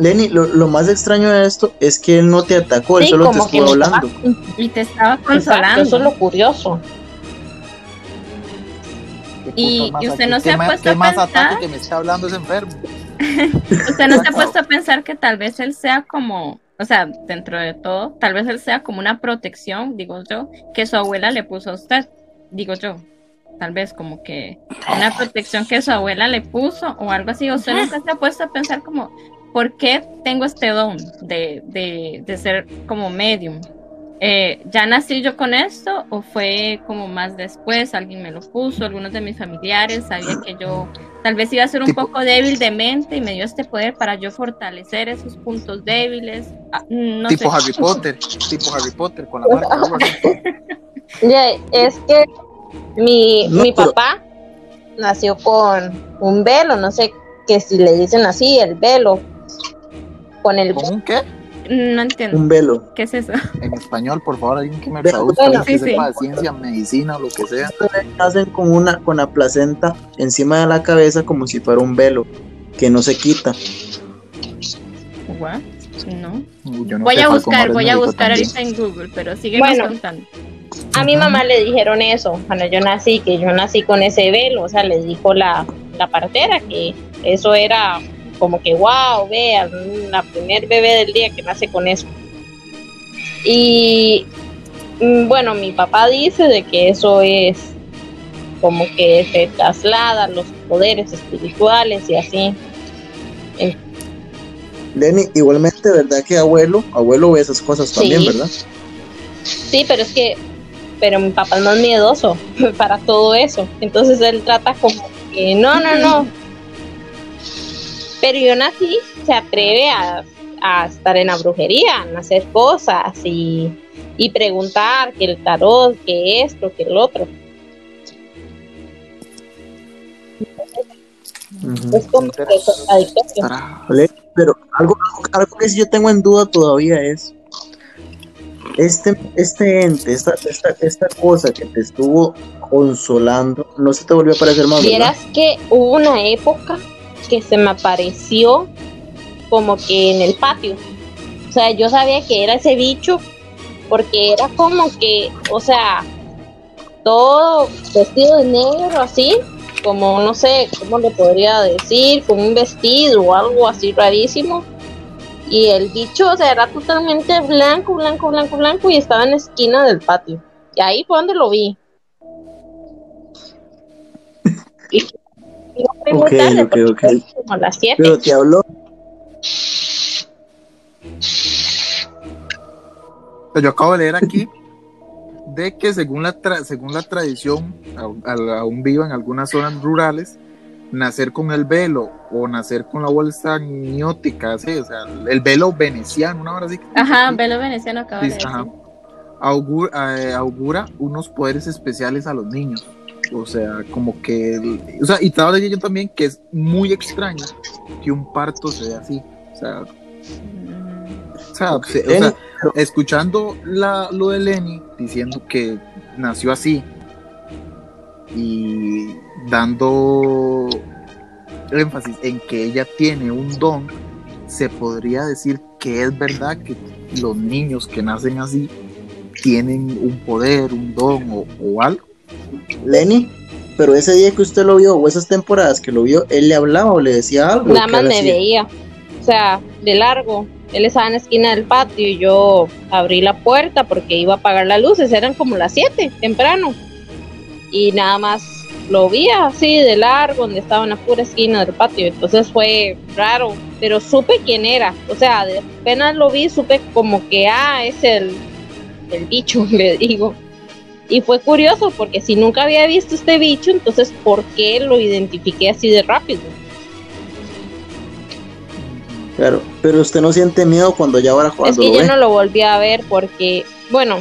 Lenny, lo, lo más extraño de esto es que él no te atacó, él Sí, solo te estuvo hablando. y te estaba Exacto, consolando. eso es lo curioso. ¿Qué Y- y usted aquí? no ¿Qué se ha puesto ¿Qué a más pensar? ataque que me está hablando es enfermo? Usted no se ha puesto a pensar que tal vez él sea como, o sea, dentro de todo, tal vez él sea como una protección, digo yo, que su abuela le puso a usted, digo yo. Tal vez como que una protección que su abuela le puso o algo así. Usted nunca se ha puesto a pensar como, ¿por qué tengo este don de, de, de ser como medium? Eh, ¿Ya nací yo con esto o fue como más después? Alguien me lo puso, algunos de mis familiares sabía que yo tal vez iba a ser un Tipo- poco débil de mente y me dio este poder para yo fortalecer esos puntos débiles. Ah, no tipo sé. Harry Potter, tipo Harry Potter con la marca. Es que mi, No, mi pero- papá nació con un velo, no sé que si le dicen así, el velo. Con el ¿Con un qué? No entiendo. Un velo. ¿Qué es eso? En español, por favor, alguien que me Bueno, traduzca, alguien que sí, sepa sí. de ciencia, medicina o lo que sea. Hacen con una, con la placenta encima de la cabeza como si fuera un velo que no se quita. What? No. No Voy a buscar, voy a buscar también. ahorita en Google, pero sigue Bueno. contando. A mi mamá le dijeron eso cuando yo nací, que yo nací con ese velo, o sea, le dijo la, la partera que eso era como que, wow, vea, la primer bebé del día que nace con eso. Y mm, bueno, mi papá dice de que eso es como que se traslada los poderes espirituales y así. Lenny, igualmente, ¿verdad que abuelo? Abuelo ve esas cosas también, Sí. ¿verdad? Sí, pero es que, pero mi papá es más miedoso para todo eso. Entonces él trata como que, no, no, no. Pero yo nací, se atreve a, a estar en la brujería, a hacer cosas y, y preguntar que el tarot, que esto, que el otro. Es como que es Pero algo, algo, que sí yo tengo en duda todavía es este, este ente, esta, esta, esta cosa que te estuvo consolando, no se te volvió a parecer más. Vieras que hubo una época que se me apareció como que en el patio. O sea, yo sabía que era ese bicho porque era como que, o sea, todo vestido de negro así, como no sé, ¿cómo le podría decir? Con un vestido o algo así rarísimo. Y el bicho, o sea, era totalmente blanco, blanco, blanco, blanco y estaba en la esquina del patio. Y ahí fue donde lo vi. y no fue muy Ok, tarde, ok, porque ok. fue como a las 7. Pero te habló, Pero yo acabo de leer aquí de que según la, tra- según la tradición, aún, viva en algunas zonas rurales, nacer con el velo o nacer con la bolsa niótica, ¿sí? o sea, el velo veneciano, una hora así. que- Ajá, Velo Veneciano acaba de decir. ajá, augura, eh, augura unos poderes especiales a los niños. O sea, como que. el- o sea, y estaba leyendo yo también que es muy extraño que un parto sea así. O sea, o sea, Ok, se- o Lenny, sea, escuchando la, lo de Lenny diciendo que nació así, y dando énfasis en que ella tiene un don, se podría decir que es verdad que los niños que nacen así tienen un poder, un don o, o algo. Lenny, pero ese día que usted lo vio, o esas temporadas que lo vio, él le hablaba o le decía algo. Nada ¿Qué más me veía. O sea, de largo. Él estaba en la esquina del patio y yo abrí la puerta porque iba a apagar las luces. Eran como las 7, temprano. Y nada más lo vi así de largo, donde estaba en la pura esquina del patio. Entonces fue raro, pero supe quién era. O sea, apenas lo vi, supe como que, ah, es el, el bicho, le digo. Y fue curioso porque si nunca había visto este bicho, entonces ¿por qué lo identifiqué así de rápido? Claro, pero usted no siente miedo cuando ya ahora Es cuando que lo yo no lo volví a ver porque, bueno,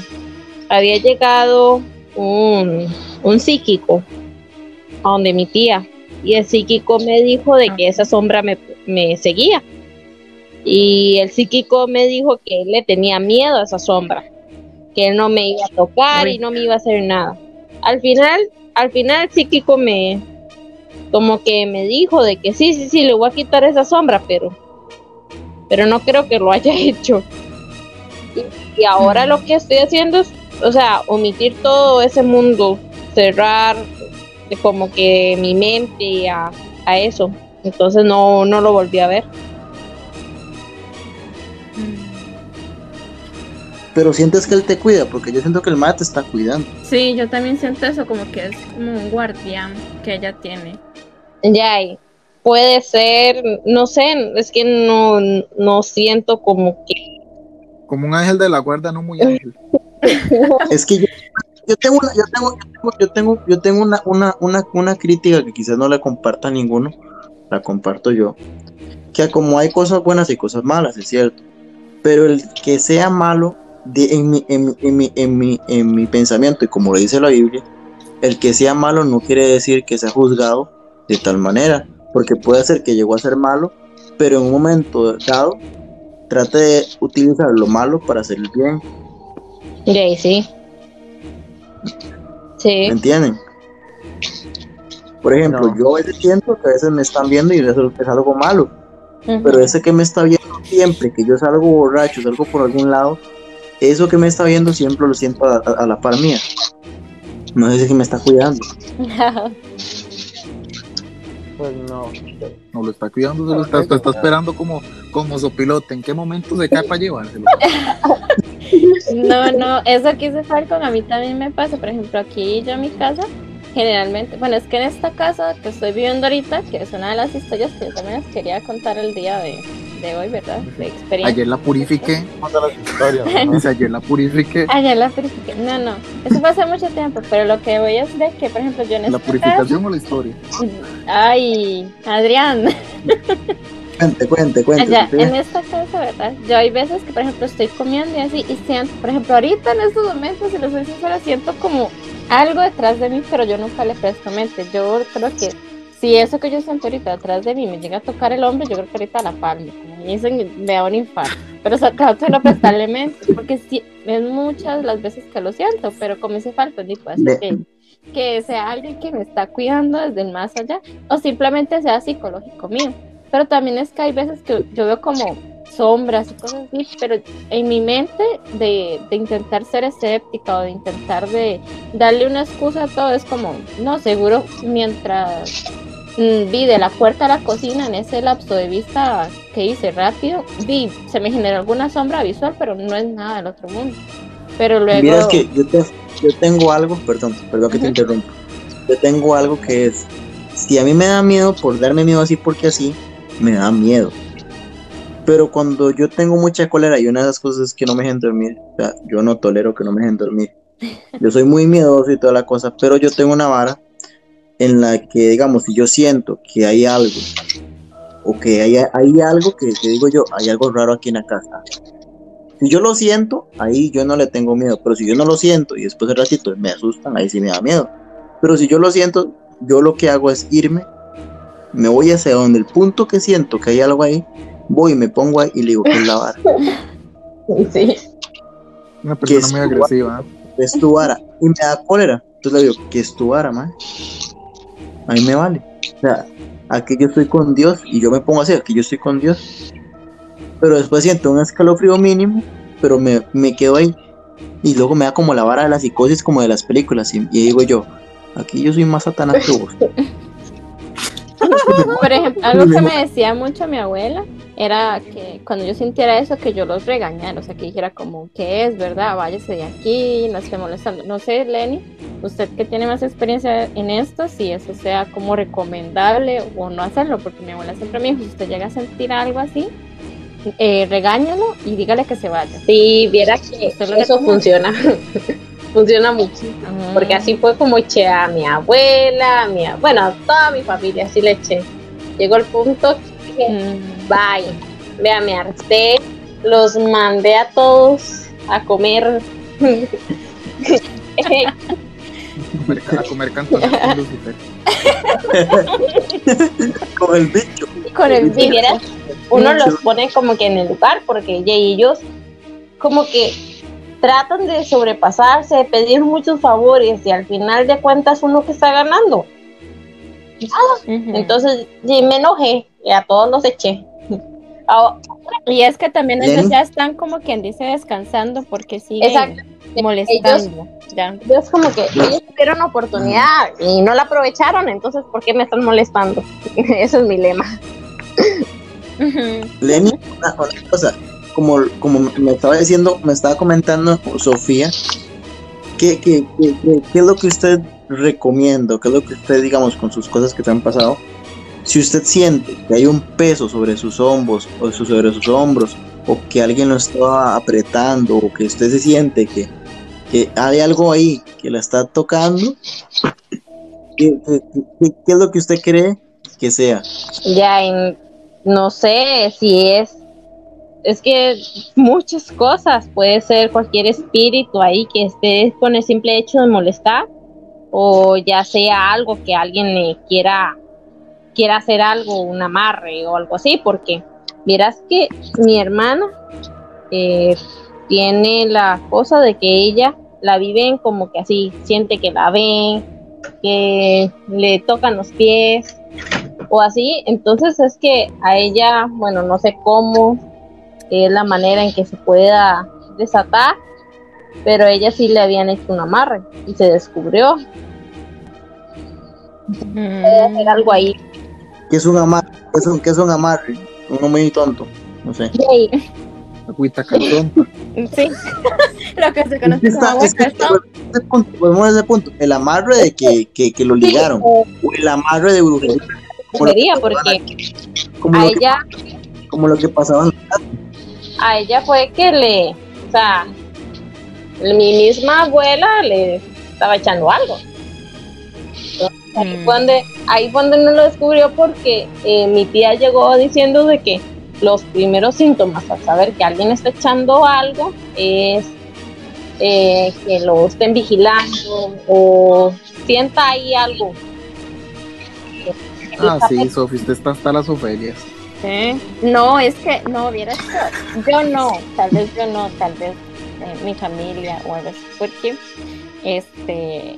había llegado un, un psíquico a donde mi tía y el psíquico me dijo de que esa sombra me, me seguía. Y el psíquico me dijo que él le tenía miedo a esa sombra, que no me iba a tocar y no me iba a hacer nada. Al final, al final psíquico me como que me dijo de que sí, sí, sí, le voy a quitar esa sombra, pero pero no creo que lo haya hecho. Y, ahora lo que estoy haciendo es, o sea, omitir todo ese mundo, cerrar como que mi mente a, a eso. Entonces no, no lo volví a ver. Pero sientes que él te cuida, porque yo siento que el mate te está cuidando. Sí, yo también siento eso, como que es como un guardián que ella tiene. Ya, puede ser, no sé, es que no, no siento como que Como un ángel de la guarda, no muy ángel. Es que yo, yo tengo una, yo tengo, yo tengo, yo tengo una, una, una, una crítica que quizás no la comparta ninguno, la comparto yo. Que como hay cosas buenas y cosas malas, es cierto. Pero el que sea malo, de, en, mi, en, mi, en, mi, en, mi, en mi pensamiento, y como lo dice la Biblia, el que sea malo no quiere decir que sea juzgado de tal manera, porque puede ser que llegó a ser malo, pero en un momento dado trate de utilizar lo malo para hacer el bien. ya, y sí. Sí, ¿Me entienden? Por ejemplo, No. yo a veces siento que a veces me están viendo y eso es algo malo, pero ese que me está viendo siempre, que yo salgo borracho, salgo por algún lado, eso que me está viendo siempre lo siento a, a- a la par mía. No sé si me está cuidando. Pues no. No lo está cuidando, se lo está, está, está esperando como, como sopilote. ¿En qué momento se cae para llevárselo? No, no, eso que dice Falcon a mí también me pasa. Por ejemplo, aquí yo en mi casa, generalmente, bueno, es que en esta casa que estoy viviendo ahorita, que es una de las historias que yo también les quería contar el día de, de hoy, ¿verdad? De experiencia. Ayer la purifiqué. Dice, ayer la purifiqué. Ayer la purifiqué. No, no, eso fue hace mucho tiempo, pero lo que voy es de que, por ejemplo, yo en ¿La esta casa, purificación o la historia? ay, Adrián, Cuente, cuente, cuente. en esta casa, ¿verdad? Yo hay veces que, por ejemplo, estoy comiendo y así, y siento, por ejemplo, ahorita en estos momentos, si lo soy sincera, siento como algo detrás de mí, pero yo nunca le presto mente. Yo creo que si eso que yo siento ahorita detrás de mí me llega a tocar el hombro, yo creo que ahorita la palmo. Me dicen, me da un infarto. Pero o sea, trato de no prestarle mente, porque sí, es muchas las veces que lo siento, pero como dice Falcon, digo, así De- que, que sea alguien que me está cuidando desde el más allá, o simplemente sea psicológico mío. Pero también es que hay veces que yo veo como sombras y cosas así, pero en mi mente de, de intentar ser escéptica o de intentar de darle una excusa a todo es como, no, seguro mientras vi de la puerta a la cocina en ese lapso de vista que hice rápido, vi, se me generó alguna sombra visual, pero no es nada del otro mundo. Pero luego... Mira, es que yo, te- yo tengo algo, perdón, perdón que te interrumpa. Yo tengo algo que es, si a mí me da miedo por darme miedo así porque así, me da miedo. Pero cuando yo tengo mucha cólera y una de las cosas es que no me dejen dormir, o sea, yo no tolero que no me dejen dormir. Yo soy muy miedoso y toda la cosa, pero yo tengo una vara en la que, digamos, si yo siento que hay algo, o que hay, hay algo que, que digo yo, hay algo raro aquí en la casa, si yo lo siento, ahí yo no le tengo miedo. Pero si yo no lo siento y después de ratito me asustan, ahí sí me da miedo. Pero si yo lo siento, yo lo que hago es irme, me voy hacia donde el punto que siento que hay algo ahí, voy, me pongo ahí y le digo que es la vara, sí. Una persona muy agresiva. es tu vara. Y me da cólera. Entonces le digo, que es tu vara, mae. A mí me vale. O sea, aquí yo estoy con Dios y yo me pongo así, aquí yo estoy con Dios. Pero después siento un escalofrío mínimo, pero me, me quedo ahí. Y luego me da como la vara de la psicosis como de las películas. Y, y digo yo, aquí yo soy más satanás que vos. Por ejemplo, algo que me decía mucho mi abuela era que cuando yo sintiera eso, que yo los regañara, o sea, que dijera como, ¿qué es, verdad? Váyase de aquí, no esté molestando. No sé, Lenny, usted que tiene más experiencia en esto, si eso sea como recomendable o no hacerlo, porque mi abuela siempre me dijo, si usted llega a sentir algo así, eh, regáñalo y dígale que se vaya. Sí, viera que eso funciona. funciona mucho. Porque así fue como eché a mi abuela, a mi, bueno, a toda mi familia, así le eché. Llegó el punto que, Mm. bye, vea, me harté, los mandé a todos a comer. a comer cantones con Lucifer. Con el bicho. con el vieras, uno los pone como que en el lugar, porque ya ellos como que tratan de sobrepasarse, de pedir muchos favores y al final de cuentas uno que está ganando. Entonces sí, me enojé y a todos los eché. Y es que también ellos ya están como quien dice descansando porque siguen Exacto. molestando. ya. Es como que ellos tuvieron oportunidad y no la aprovecharon, entonces ¿por qué me están molestando? Ese es mi lema. Lenny, una, una cosa, como, como me estaba diciendo, me estaba comentando Sofía, ¿qué, qué, qué, qué- qué es lo que usted recomienda? ¿Qué es lo que usted, digamos, con sus cosas que te han pasado? Si usted siente que hay un peso sobre sus hombros, o sobre sus hombros, o que alguien lo está apretando, o que usted se siente que, que hay algo ahí que la está tocando, ¿qué, es lo que usted cree que sea? Ya no sé si es es que muchas cosas puede ser cualquier espíritu ahí que esté con el simple hecho de molestar o ya sea algo que alguien le quiera quiera hacer algo un amarre o algo así porque verás que mi hermana eh, tiene la cosa de que ella la viven como que así siente que la ven que le tocan los pies o así, entonces es que a ella, bueno, no sé cómo es la manera en que se pueda desatar, pero a ella sí le habían hecho un amarre y se descubrió. Puede hacer algo ahí. ¿Qué es un amarre? ¿Qué es un, qué es un amarre? Uno muy tonto, no sé. Yay. Agüita calzón. Sí, lo que se conoce como está- ese punto, volvemos a ese punto. El amarre de que, que, que lo ligaron. O el amarre de brujería. Brujería, porque Como a lo, que, ella, como lo que pasaba. a ella fue que le, o sea, mi misma abuela le estaba echando algo. Ahí Mm. fue donde, ahí fue donde no lo descubrió porque eh, mi tía llegó diciendo de que los primeros síntomas al saber que alguien está echando algo es eh, que lo estén vigilando o sienta ahí algo. Ah, sí, Sofi, usted está hasta las ofelias. Sí. No, es que, no, vieras yo no, tal vez yo no, tal vez eh, mi familia o algo así, porque este,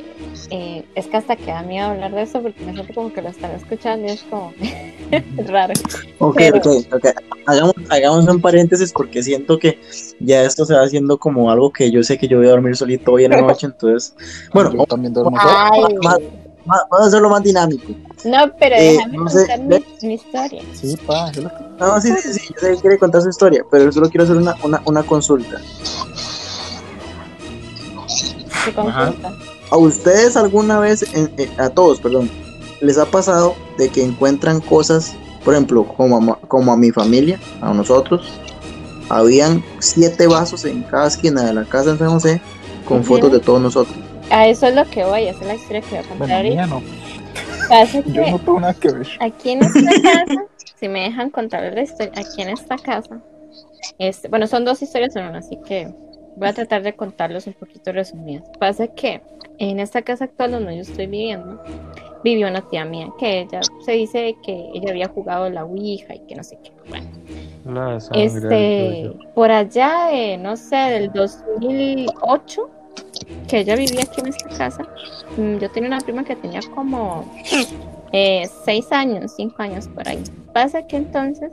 eh, es que hasta que da miedo hablar de eso porque me siento como que lo están escuchando y es como raro. Ok, Pero- ok, ok. Hagamos, hagamos un paréntesis porque siento que ya esto se va haciendo como algo que yo sé que yo voy a dormir solito hoy en la noche. Entonces, bueno, Yo también duermo Ay, más- más- vamos a hacerlo más dinámico. No, pero Eh, déjame no sé, contar mi, mi historia. Sí, pa, es lo que- No, sí, sí, sí, yo sé que quiere contar su historia, pero solo quiero hacer una, una, una consulta. ¿A ustedes alguna vez, en- en- a todos, perdón, les ha pasado de que encuentran cosas, por ejemplo, como a, como a mi familia, a nosotros, habían siete vasos en cada esquina de la casa en San José con fotos de todos nosotros? A eso es lo que voy, esa es la historia que voy a contar Bueno, no. Pasa Yo no tengo nada que ver. aquí en esta casa, si me dejan contarles la historia, aquí en esta casa, este, bueno, son dos historias en una, así que voy a tratar de contarlos un poquito resumidas. Pasa que en esta casa actual donde yo estoy viviendo, vivió una tía mía que ella se dice que ella había jugado la Ouija y que no sé qué. Bueno, La este, por allá, de, no sé, del 2008, que ella vivía aquí en esta casa. Mm, Yo tenía una prima que tenía como eh, seis años, cinco años por ahí. Pasa que entonces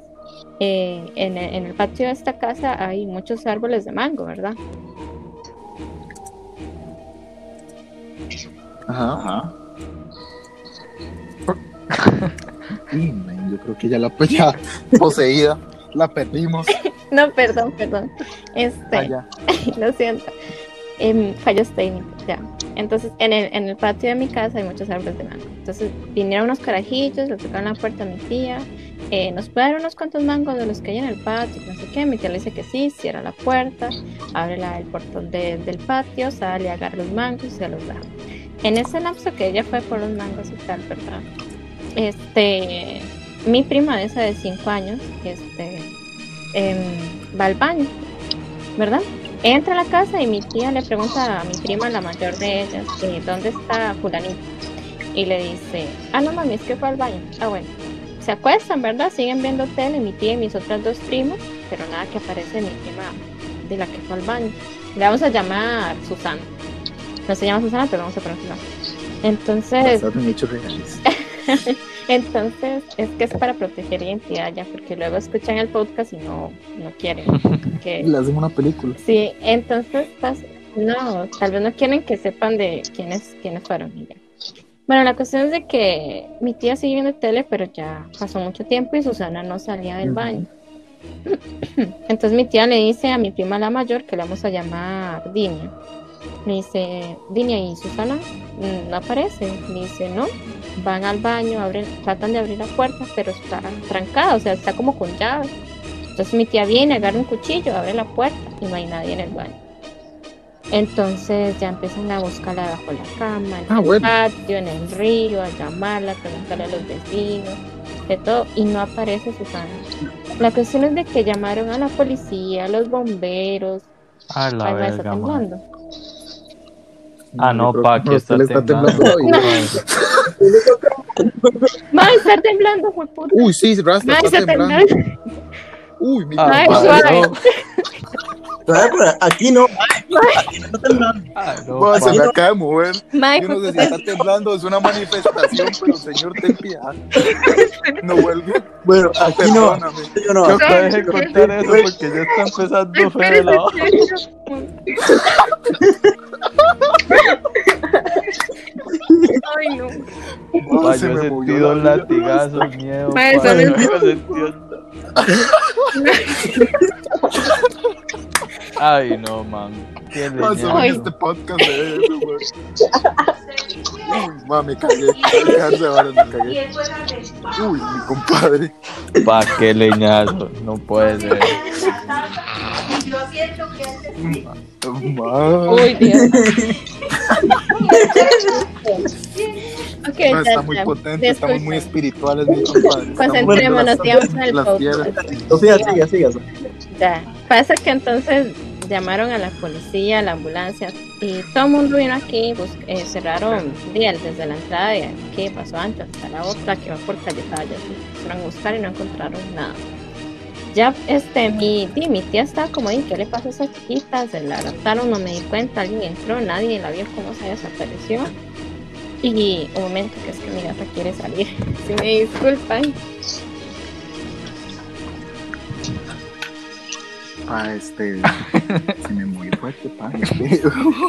eh, en, el, en el patio de esta casa hay muchos árboles de mango, ¿verdad? Ajá. Ajá. Man, yo creo que ya la pues, ya poseída, la perdimos. No, perdón, perdón. Este, Allá. lo siento. Em, fallos técnicos, ya. Entonces, en el, en el patio de mi casa hay muchos árboles de mango. Entonces, vinieron unos carajillos, le tocaron la puerta a mi tía. Eh, nos puede dar unos cuantos mangos de los que hay en el patio, no sé qué. Mi tía le dice que sí, cierra la puerta, abre la- el portón de- del patio, sale, agarra los mangos y se los da. En ese lapso que ella fue por los mangos y tal, ¿verdad? Este, mi prima esa de 5 años, este, em, va al baño, ¿verdad? Entra a la casa y mi tía le pregunta a mi prima, la mayor de ellas, eh, ¿dónde está fulanito? Y le dice, ah, no mami, es que fue al baño. Ah, bueno. Se acuestan, ¿verdad? Siguen viendo tele, mi tía y mis otras dos primas, pero nada que aparece mi prima de la que fue al baño. Le vamos a llamar Susana. No se llama Susana, pero vamos a poner Susana. Entonces, entonces es que es para proteger identidad ya, porque luego escuchan el podcast y no, no quieren que Le hacen una película. Sí, entonces, pues, no, tal vez no quieren que sepan de quiénes, quiénes fueron y ya. Bueno, la cuestión es de que mi tía sigue viendo tele, pero ya pasó mucho tiempo y Susana no salía del baño. Entonces mi tía le dice a mi prima la mayor, que le vamos a llamar Dinia. Le dice, Dinia, ¿y Susana? "Mm, No aparece. Le dice, no. Van al baño, abren, tratan de abrir la puerta, pero está trancada, o sea, está como con llave. Entonces mi tía viene, agarra un cuchillo, abre la puerta y no hay nadie en el baño. Entonces ya empiezan a buscarla debajo de la cama, en Ah, el bueno. patio, en el río, a llamarla, a preguntarle a los vecinos, de todo, y no aparece Susana. La cuestión es de que llamaron a la policía, a los bomberos. A la Ay, me está verga, temblando. Ah, no, pa, que aquí está temblando. temblando hoy. ¡Mae, está temblando, fue puta! Uy, sí, Rasta ¡Mae, está está temblando. temblando! Uy, mi Ah, no. Aquí no, aquí no está temblando. Ah, no, Mae, se me acaba de mover. ¡Mae, Yo no sé si está temblando, es una manifestación, pero señor, ten piedad. No vuelvo. Bueno, aquí no, Perdóname. yo no. Creo que deje contar eso porque ya está empezando feo la hoja. Ay, no. Pa, se yo he sentido la latigazos, miedo. Ma, pa, eso no no. Ay, no, man. Qué Pasó en este podcast de eso, güey. Uy, mami, cagué. Dejarse de varas, me cagué. Uy, mi compadre. Pa, qué leñazo. No puede ser. Ma, Uy, Dios. ok, ma, ya, está muy potente, estamos muy espirituales, mi compadre. Pues Estamos entrémonos, las- digamos, en el las podcast. piedras. Sofía, siga, siga. Ya. Pasa que entonces llamaron a la policía, a la ambulancia y todo el mundo vino aquí, bus- eh, cerraron día desde la entrada de que pasó antes hasta la otra que va por calle Talla, a buscar y no encontraron nada. Ya este mi, mi tía estaba como, "Di, ¿qué le pasó a esa chiquita? Se la raptaron, no me di cuenta, alguien entró, nadie la vio cómo se desapareció. Y un momento que es que mi gata quiere salir. Si me disculpan. Pa, este. Se me movió fuerte, pa. este,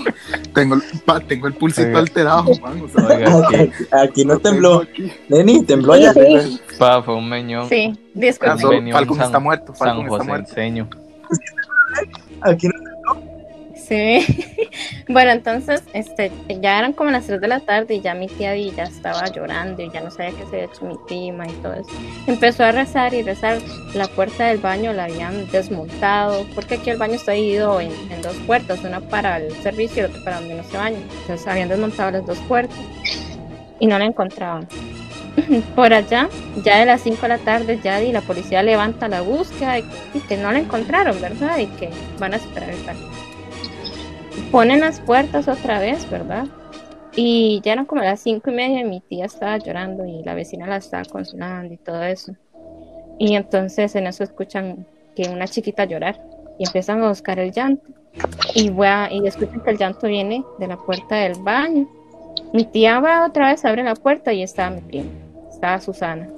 tengo, el- pa, tengo el pulsito Oiga. alterado, man. O sea, Oiga, aquí. Aquí, no tembló. Neni, tembló ya. Sí, Pa, fue un meñón. sí, Venió Falcon San- está muerto, San Falcon está José muerto. enseño. Aquí no. Sí. Bueno, entonces, este, ya eran como las 3 de la tarde y ya mi tía Di ya estaba llorando y ya no sabía qué se había hecho mi prima y todo eso. Empezó a rezar y rezar. La puerta del baño la habían desmontado porque aquí el baño está dividido en, dos puertas, una para el servicio y otra para donde uno se baña. Entonces habían desmontado las dos puertas y no la encontraban. Por allá, ya de las 5 de la tarde, ya Di, la policía levanta la búsqueda y, y que no la encontraron, ¿verdad? Y que van a esperar el tal ponen las puertas otra vez, ¿verdad? Y ya eran como las cinco y media y mi tía estaba llorando y la vecina la estaba consolando y todo eso. Y entonces en eso escuchan que una chiquita llorar y empiezan a buscar el llanto. y, y escuchan que el llanto viene de la puerta del baño. Mi tía va otra vez, abre la puerta y estaba mi prima, estaba Susana.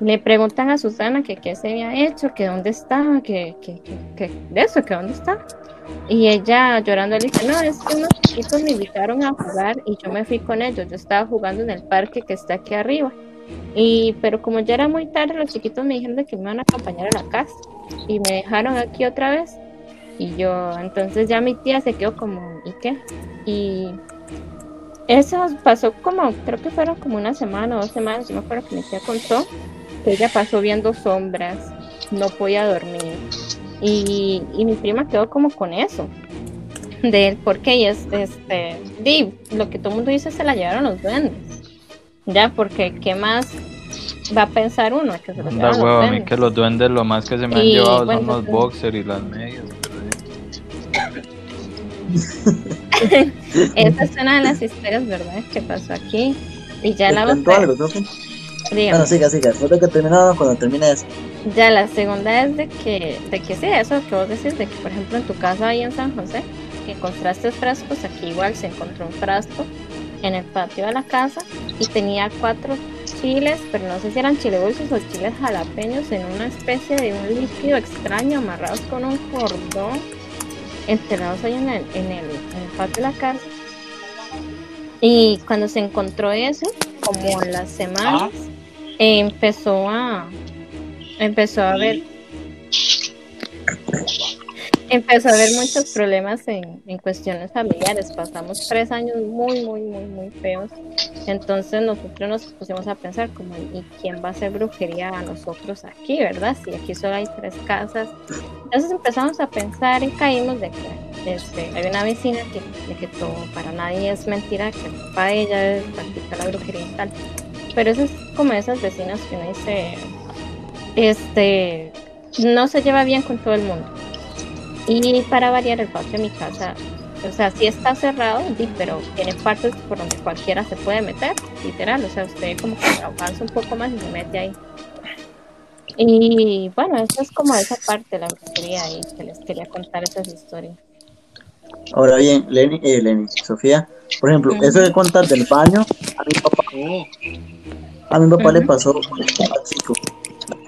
Le preguntan a Susana que qué se había hecho, que dónde estaba, que, que, que, que- de eso, que dónde está. Y ella llorando le dice, no, es que unos chiquitos me invitaron a jugar y yo me fui con ellos. Yo estaba jugando en el parque que está aquí arriba. Y, pero como ya era muy tarde, los chiquitos me dijeron de que me iban a acompañar a la casa. Y me dejaron aquí otra vez. Y yo, entonces ya mi tía se quedó como, ¿y qué? Y eso pasó como, creo que fueron como una semana o dos semanas. Yo me acuerdo que mi tía contó que ella pasó viendo sombras, no podía dormir. Y, y mi prima quedó como con eso. De por qué y es, este, di, lo que todo el mundo dice se la llevaron los duendes. Ya, porque ¿qué más va a pensar uno? Que se lo Da llevaron los huevo, a mí duendes. que los duendes lo más que se me han Y, llevado bueno, son los pues, boxers y las medias. pero Esa es una de las historias, ¿verdad? Que pasó aquí. Y ya ¿Te la otra? Dígame. Bueno, siga, siga. Después de que terminado, cuando termine eso. Ya la segunda es de que, de que sí, eso que vos decís, de que por ejemplo en tu casa ahí en San José, que encontraste frascos, aquí igual se encontró un frasco en el patio de la casa y tenía cuatro chiles, pero no sé si eran chile dulces o chiles jalapeños en una especie de un líquido extraño amarrados con un cordón, enterrados ahí en el, en el, en el patio de la casa. Y cuando se encontró eso, como en las semanas, empezó a empezó a haber empezó a haber muchos problemas en, en cuestiones familiares. Pasamos tres años muy, muy, muy, muy feos. Entonces nosotros nos pusimos a pensar como, ¿y quién va a hacer brujería a nosotros aquí, verdad? Si aquí solo hay tres casas. Entonces empezamos a pensar y caímos de que este, hay una vecina que, de que todo para nadie es mentira, que de ella practica la brujería y tal. Pero eso es como esas vecinas que uno dice, este, no se lleva bien con todo el mundo. Y para variar el patio de mi casa, o sea, sí está cerrado, pero tiene partes por donde cualquiera se puede meter, literal, o sea, usted como que avanza un poco más y se mete ahí. Y bueno, eso es como esa parte la brujería y que les quería contar esas historias. Ahora bien, Lenny, eh, Lenny, Sofía, por ejemplo, eso de contar del baño, a mi papá, a mi papá le pasó estaba chico.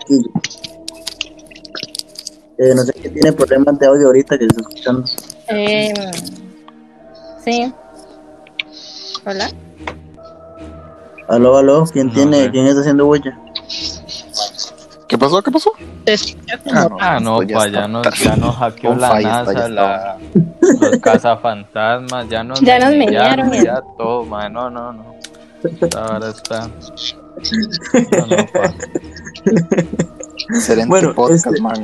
Y, eh, no sé qué tiene problemas de audio ahorita que está escuchando. Em, sí. Hola. Aló, aló, ¿quién No tiene, quién está haciendo huella? ¿Qué pasó? ¿Qué pasó? Ah, no, Ah, no, ya pa, ya nos, ya nos hackeó la ya NASA, está. la, los cazafantasmas, ya nos Ya nos menearon, menearon, ya todo, ma, no, no, no. Ahora está. No, no, pa. Excelente Bueno, podcast, este- man.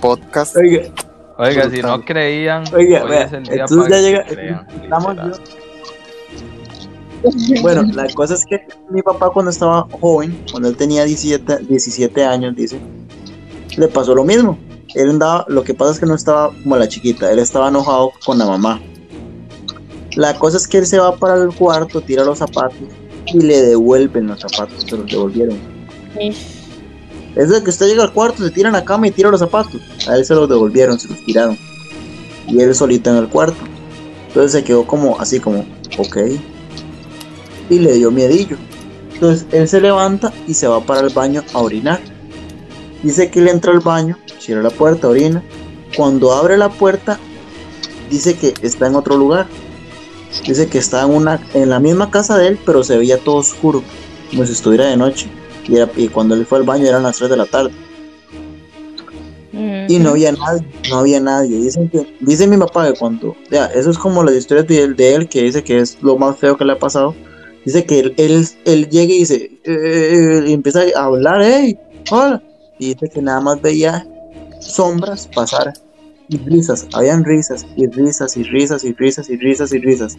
Podcast. Oiga, Oiga, si no creían, Oiga, hoy vea, es el día entonces para ya que llega- crean, estamos literal. Bueno, la cosa es que mi papá cuando estaba joven, cuando él tenía 17, 17 años, dice, le pasó lo mismo. Él andaba, lo que pasa es que no estaba como la chiquita, él estaba enojado con la mamá. La cosa es que él se va para el cuarto, tira los zapatos y le devuelven los zapatos, se los devolvieron. Es de que usted llega al cuarto, se tira en la cama y tira los zapatos. A él se los devolvieron, se los tiraron. Y él solito en el cuarto. Entonces se quedó como así como, ok. Y le dio miedillo. Entonces él se levanta y se va para el baño a orinar. Dice que él entra al baño, cierra la puerta, orina. Cuando abre la puerta, dice que está en otro lugar. Dice que está en una en la misma casa de él, pero se veía todo oscuro, como si estuviera de noche. Y, cuando él fue al baño eran las 3 de la tarde. Y no había nadie, no había nadie. Dicen que, dice mi papá que cuando, ya, eso es como las historias de de él, que dice que es lo más feo que le ha pasado. Dice que él, él, llega y dice, eh, y empieza a hablar, hey, hola. Y dice que nada más veía sombras pasar y risas, habían risas y risas y risas y risas y risas y risas.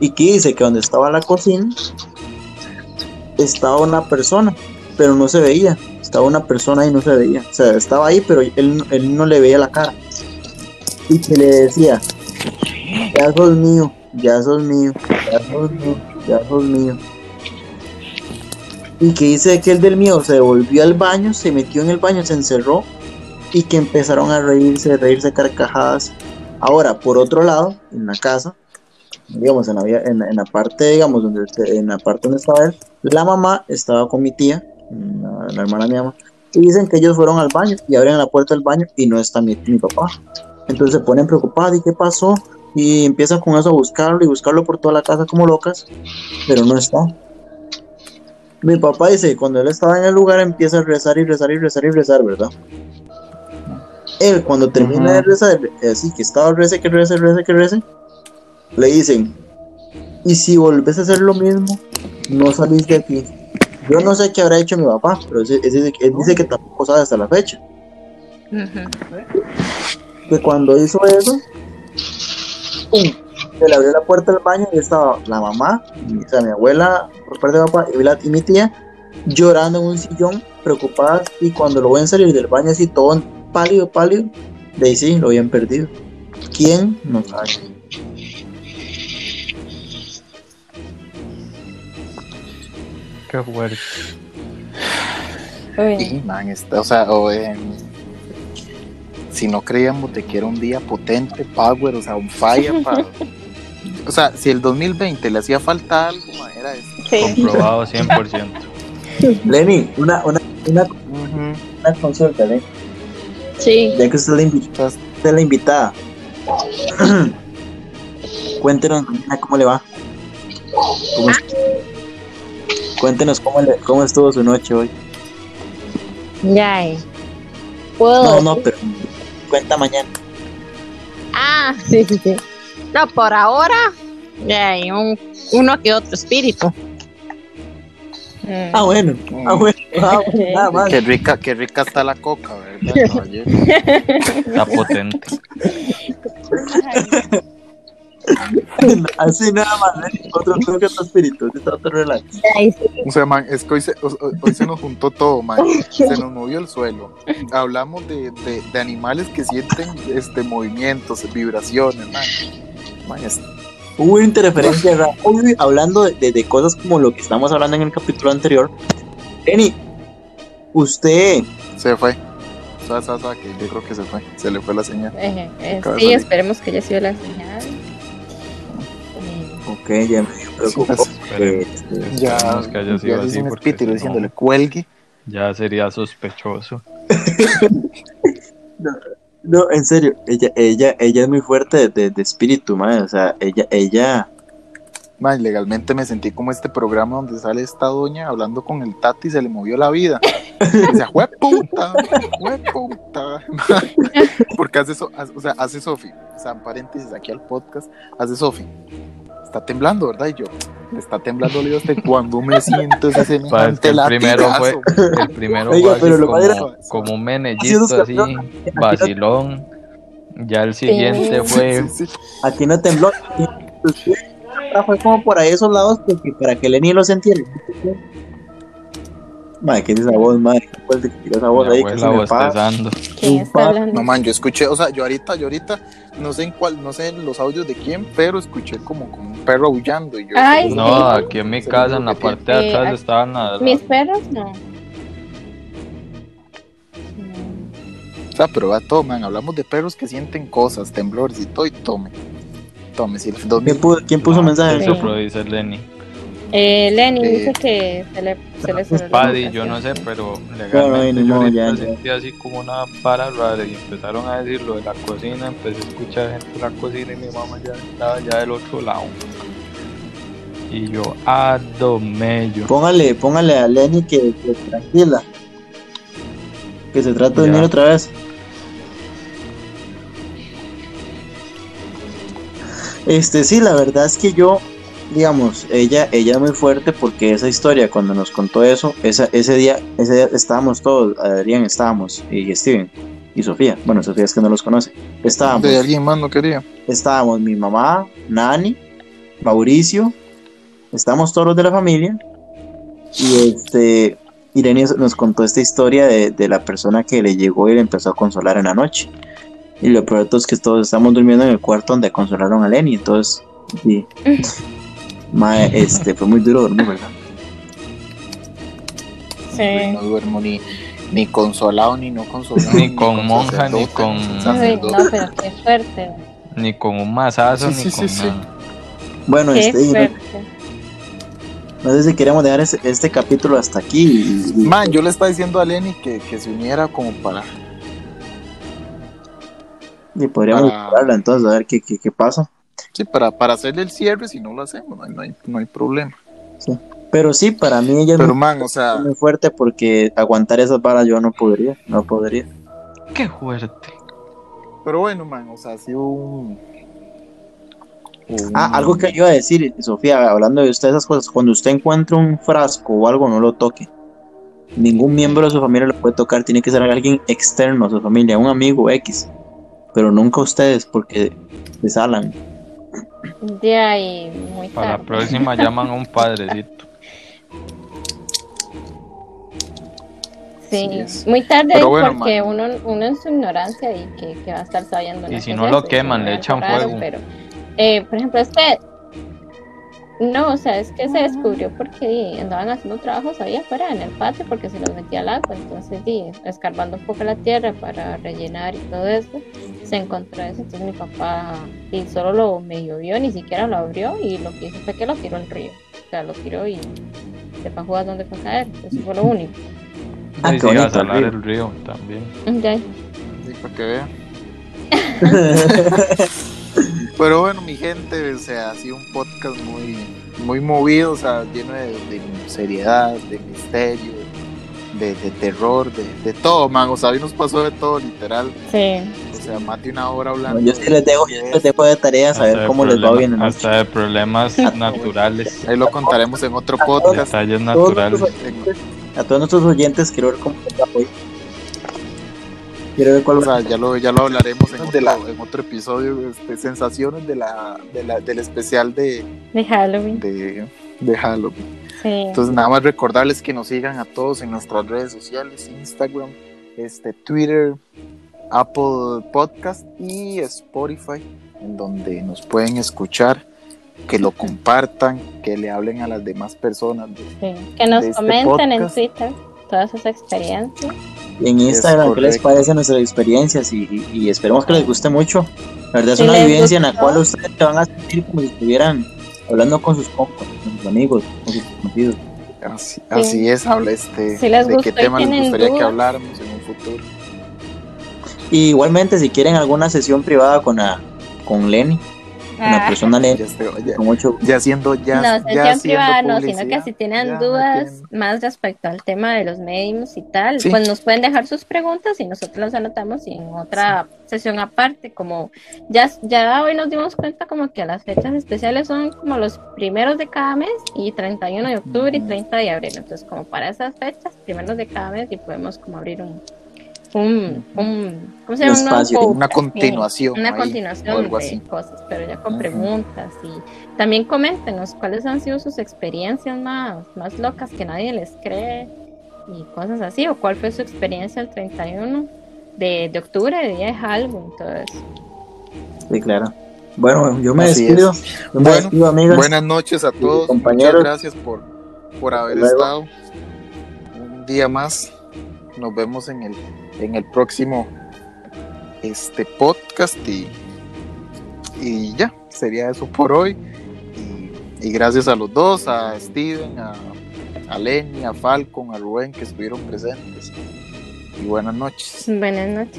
Y que dice que donde estaba la cocina estaba una persona, pero no se veía. Estaba una persona y no se veía. O sea, estaba ahí, pero él, él no le veía la cara. Y que le decía, ya sos mío, ya sos mío, ya sos mío, ya sos mío. Y que dice que el del miedo se volvió al baño, se metió en el baño, se encerró y que empezaron a reírse, reírse carcajadas Ahora, por otro lado, en la casa, digamos, en la, en, en la parte, digamos, donde, en la parte donde estaba él, la mamá estaba con mi tía, la, la hermana de mi mamá, y dicen que ellos fueron al baño y abren la puerta del baño y no está mi, mi papá. Entonces se ponen preocupados, ¿y qué pasó? Y empiezan con eso a buscarlo y buscarlo por toda la casa como locas, pero no está. Mi papá dice que cuando él estaba en el lugar empieza a rezar y rezar y rezar y rezar, ¿verdad? Él cuando termina de rezar, eh, así que estaba rece, que rece, rece, que rece, le dicen, y si volvés a hacer lo mismo, no salís de aquí. Yo no sé qué habrá hecho mi papá, pero él, dice- él dice que tampoco sabe hasta la fecha. Que cuando hizo eso, ¡pum! se le abrió la puerta del baño y estaba la mamá, o sea, mi abuela por parte de papá y, la- y mi tía llorando en un sillón, preocupadas. Y cuando lo ven salir del baño así todo pálido, pálido, de ahí sí, lo habían perdido. ¿Quién? No sabe. Qué fuerte. Uy, Sí, man, está, o sea, o, em, si no creíamos de que era un día potente, power, o sea, un fire para... O sea, si el 2020 le hacía falta algo, era eso. Sí. Comprobado 100%. Lenny, una, una, una, Ujú. una consulta, Lenny. Sí. Ya que usted es la, invi- usted es la invitada, cuéntenos cómo le va. ¿Cómo Cuéntenos cómo, le- cómo estuvo su noche hoy. Ya. eh. ¿Puedo? No, no, pero cuenta mañana. Ah, sí, sí, sí. No, por ahora, hay un, uno que otro espíritu. mm. Ah, bueno, ah, bueno, ah, bueno. Qué rica, qué rica está la coca, ¿verdad, caballero? Está potente. Así nada más, ¿eh? otro, otro que otro espíritu, otro, otro relax. O sea, man, es que hoy se, hoy- hoy se nos juntó todo, man. Se nos movió el suelo. Hablamos de, de, de animales que sienten este, movimientos, vibraciones, man. Man, es- Hubo interferencia rara. Hablando de, de- cosas como lo que estamos hablando en el capítulo anterior. Eni, usted, se fue. Sa, sa, sa, que yo creo que se fue. Se le fue la señal. Eh, eh, sí, esperemos que haya sido la señal. Ok, ya me preocupó. Sí, este, Ya, que haya sido ya así. dice un porque espíritu si diciéndole, no, cuelgue. ya sería sospechoso. No, en serio, ella, ella, ella es muy fuerte de, de- de espíritu, madre. O sea, ella, ella, Man, legalmente me sentí como este programa donde sale esta doña hablando con el tati y se le movió la vida. O sea, ¡jue puta! ¡Jue puta! Porque hace, so- hace- o sea, hace Sofi, o sea, en paréntesis aquí al podcast, hace Sofi. Está temblando, ¿verdad? Y yo, me está temblando, le digo, ¿hasta cuando me siento ese Pues, que semejante el primero fue, el primero Oiga, fue así pero lo como, un menellito así, vacilón. Ya el siguiente fue Sí, sí. aquí no tembló. Fue como por ahí esos lados porque para que Lenny lo sintiera. Madre, ¿qué es esa voz, madre? ¿Qué fue el que tiró esa voz mi ahí? Que se me pasa. ¿Quién está hablando? No, man, yo escuché, o sea, yo ahorita, yo ahorita, no sé en cuál, no sé en los audios de quién, pero escuché como, como un perro aullando y yo. Ay, yo- No, Sí. aquí en mi casa, en la parte de Eh, atrás, aquí- estaban ladrando. Mis perros no. O sea, pero va todo, man. Hablamos de perros que sienten cosas, temblores y todo, y tome. Tome, si el ¿Quién 2000. puso, quién puso No, mensaje? Eso Sí. dice Lenny. Eh, Lenny Eh, dice que se le, se le la Paddy, yo no sé, pero legalmente yo ahorita ya, ya. sentí así como una para rara y empezaron a decir lo de la cocina, empecé a escuchar gente en la cocina y mi mamá ya estaba ya del otro lado. Y yo, a domello. Póngale, póngale a Lenny que, que tranquila. Que se trata de Ya. unir otra vez. Este, sí, la verdad es que yo, digamos, ella, ella es muy fuerte porque esa historia, cuando nos contó eso, esa, ese día, ese día estábamos todos, Adrián estábamos, y Steven, y Sofía, bueno, Sofía es que no los conoce, estábamos, De alguien más no quería. estábamos mi mamá, Nani, Mauricio, estamos todos los de la familia y este Irene nos contó esta historia de, de la persona que le llegó y le empezó a consolar en la noche. Y lo peor de todo es que todos estamos durmiendo en el cuarto donde consolaron a Lenny, entonces sí. Mae, este fue muy duro dormir, ¿verdad? Sí. No duermo ni, ni consolado ni no consolado. Ni con monja, ni con- ni Uy, no, pero qué fuerte. Ni con un masazo, Sí, ni sí, con sí, nada. Bueno, Qué este, y no, fuerte. no sé si queremos dejar este, este capítulo hasta aquí. y- y- Man, yo le estaba diciendo a Lenny que, que se uniera como para. Y podríamos Para- hablarla entonces, a ver qué, qué, qué pasa. Sí, para, para hacerle el cierre, si no lo hacemos, no hay, no hay, no hay problema. Pero sí, para mí ella es muy, man, o sea, muy fuerte porque aguantar esas balas yo no podría, no podría. Qué fuerte. pero bueno, man, o sea, ha sido un. un- Ah, algo que yo iba a decir, Sofía, hablando de usted esas cosas, cuando usted encuentra un frasco o algo, no lo toque. Ningún miembro de su familia lo puede tocar, tiene que ser alguien externo a su familia, un amigo X. Pero nunca ustedes, porque se salan. De ahí, muy Para la tarde. próxima llaman a un padrecito. Sí, Sí muy tarde bueno, porque man. uno, uno en su ignorancia y que, que va a estar sabiendo. Y si no lo queman, le echan raro, fuego. Pero, eh, por ejemplo, este. No, o sea, es que se descubrió porque andaban haciendo trabajos ahí afuera en el patio porque se los metía al agua. Entonces, di, escarbando un poco la tierra para rellenar y todo eso, se encontró eso. Entonces, mi papá y solo lo medio vio, ni siquiera lo abrió. Y lo que hizo fue que lo tiró al río. O sea, lo tiró y sepa jugar dónde fue a caer. Eso fue lo único. Ah, iba a salar río. el río también. Ya. Sí, para que vean. Pero bueno, mi gente, o sea, ha sido un podcast muy, muy movido, o sea, lleno de, de seriedad, de misterio, de, de terror, de, de todo, man. O sea, hoy nos pasó de todo, literal. Sí. O sea, más de una hora hablando. yo sí les dejo, yo les dejo de tarea saber Hasta de cómo les va bien. ¿no? Hasta de problemas naturales. Ahí lo contaremos en otro podcast. Detalles naturales. a todos nuestros oyentes quiero ver cómo les va hoy. Quiero ver cuál O sea, ya lo, ya lo hablaremos en otro, en otro episodio, este, sensaciones de la, de la, del especial de, De Halloween. de, de Halloween. Sí. Entonces nada más recordarles que nos sigan a todos en nuestras redes sociales, Instagram, este, Twitter, Apple Podcast y Spotify, en donde nos pueden escuchar, que lo compartan, que le hablen a las demás personas. de- Sí, Que nos de este comenten en. Twitter todas sus experiencias. Y en Instagram, ¿qué les parecen nuestras experiencias? Y, y- y esperemos que les guste mucho. La verdad es una vivencia en la cual ustedes se van a sentir como si estuvieran hablando con sus compas, con sus amigos, con sus conocidos. Así, así es, habla este, Si les de qué tema les gustaría que dudas. habláramos en un futuro. Y igualmente, si quieren alguna sesión privada con, la, con Lenny, la Ah, persona Lenny, Ya, estoy- ya- con mucho ya siendo ya, no, ya privada no, sino que si tienen ya dudas tienen- más respecto al tema de los medios y tal, Sí. pues nos pueden dejar sus preguntas y nosotros las anotamos y en otra sesión aparte, como ya, ya hoy nos dimos cuenta como que las fechas especiales son como los primeros de cada mes y 31 de octubre y Ujú. 30 de abril, entonces como para esas fechas, primeros de cada mes y podemos como abrir un... Un, un, ¿cómo se llama? Un espacio, podcast, una sí. continuación Una ahí, continuación algo de así. cosas, pero ya con Ujú. preguntas y también coméntenos cuáles han sido sus experiencias más, más locas que nadie les cree y cosas así, o cuál fue su experiencia el 31 de, de octubre, de día de Halloween, todo eso. Sí, claro. Bueno, yo me Así despido. Yo me Bueno, despido, amigas. Buenas noches a todos. compañeros. Muchas gracias por, por haber luego. estado un día más. Nos vemos en el, en el próximo este podcast y, y ya, sería eso por hoy. Y, gracias a los dos, a Steven, a, a Lenny, a Falcon, a Rubén que estuvieron presentes. Y buenas noches. Buenas noches.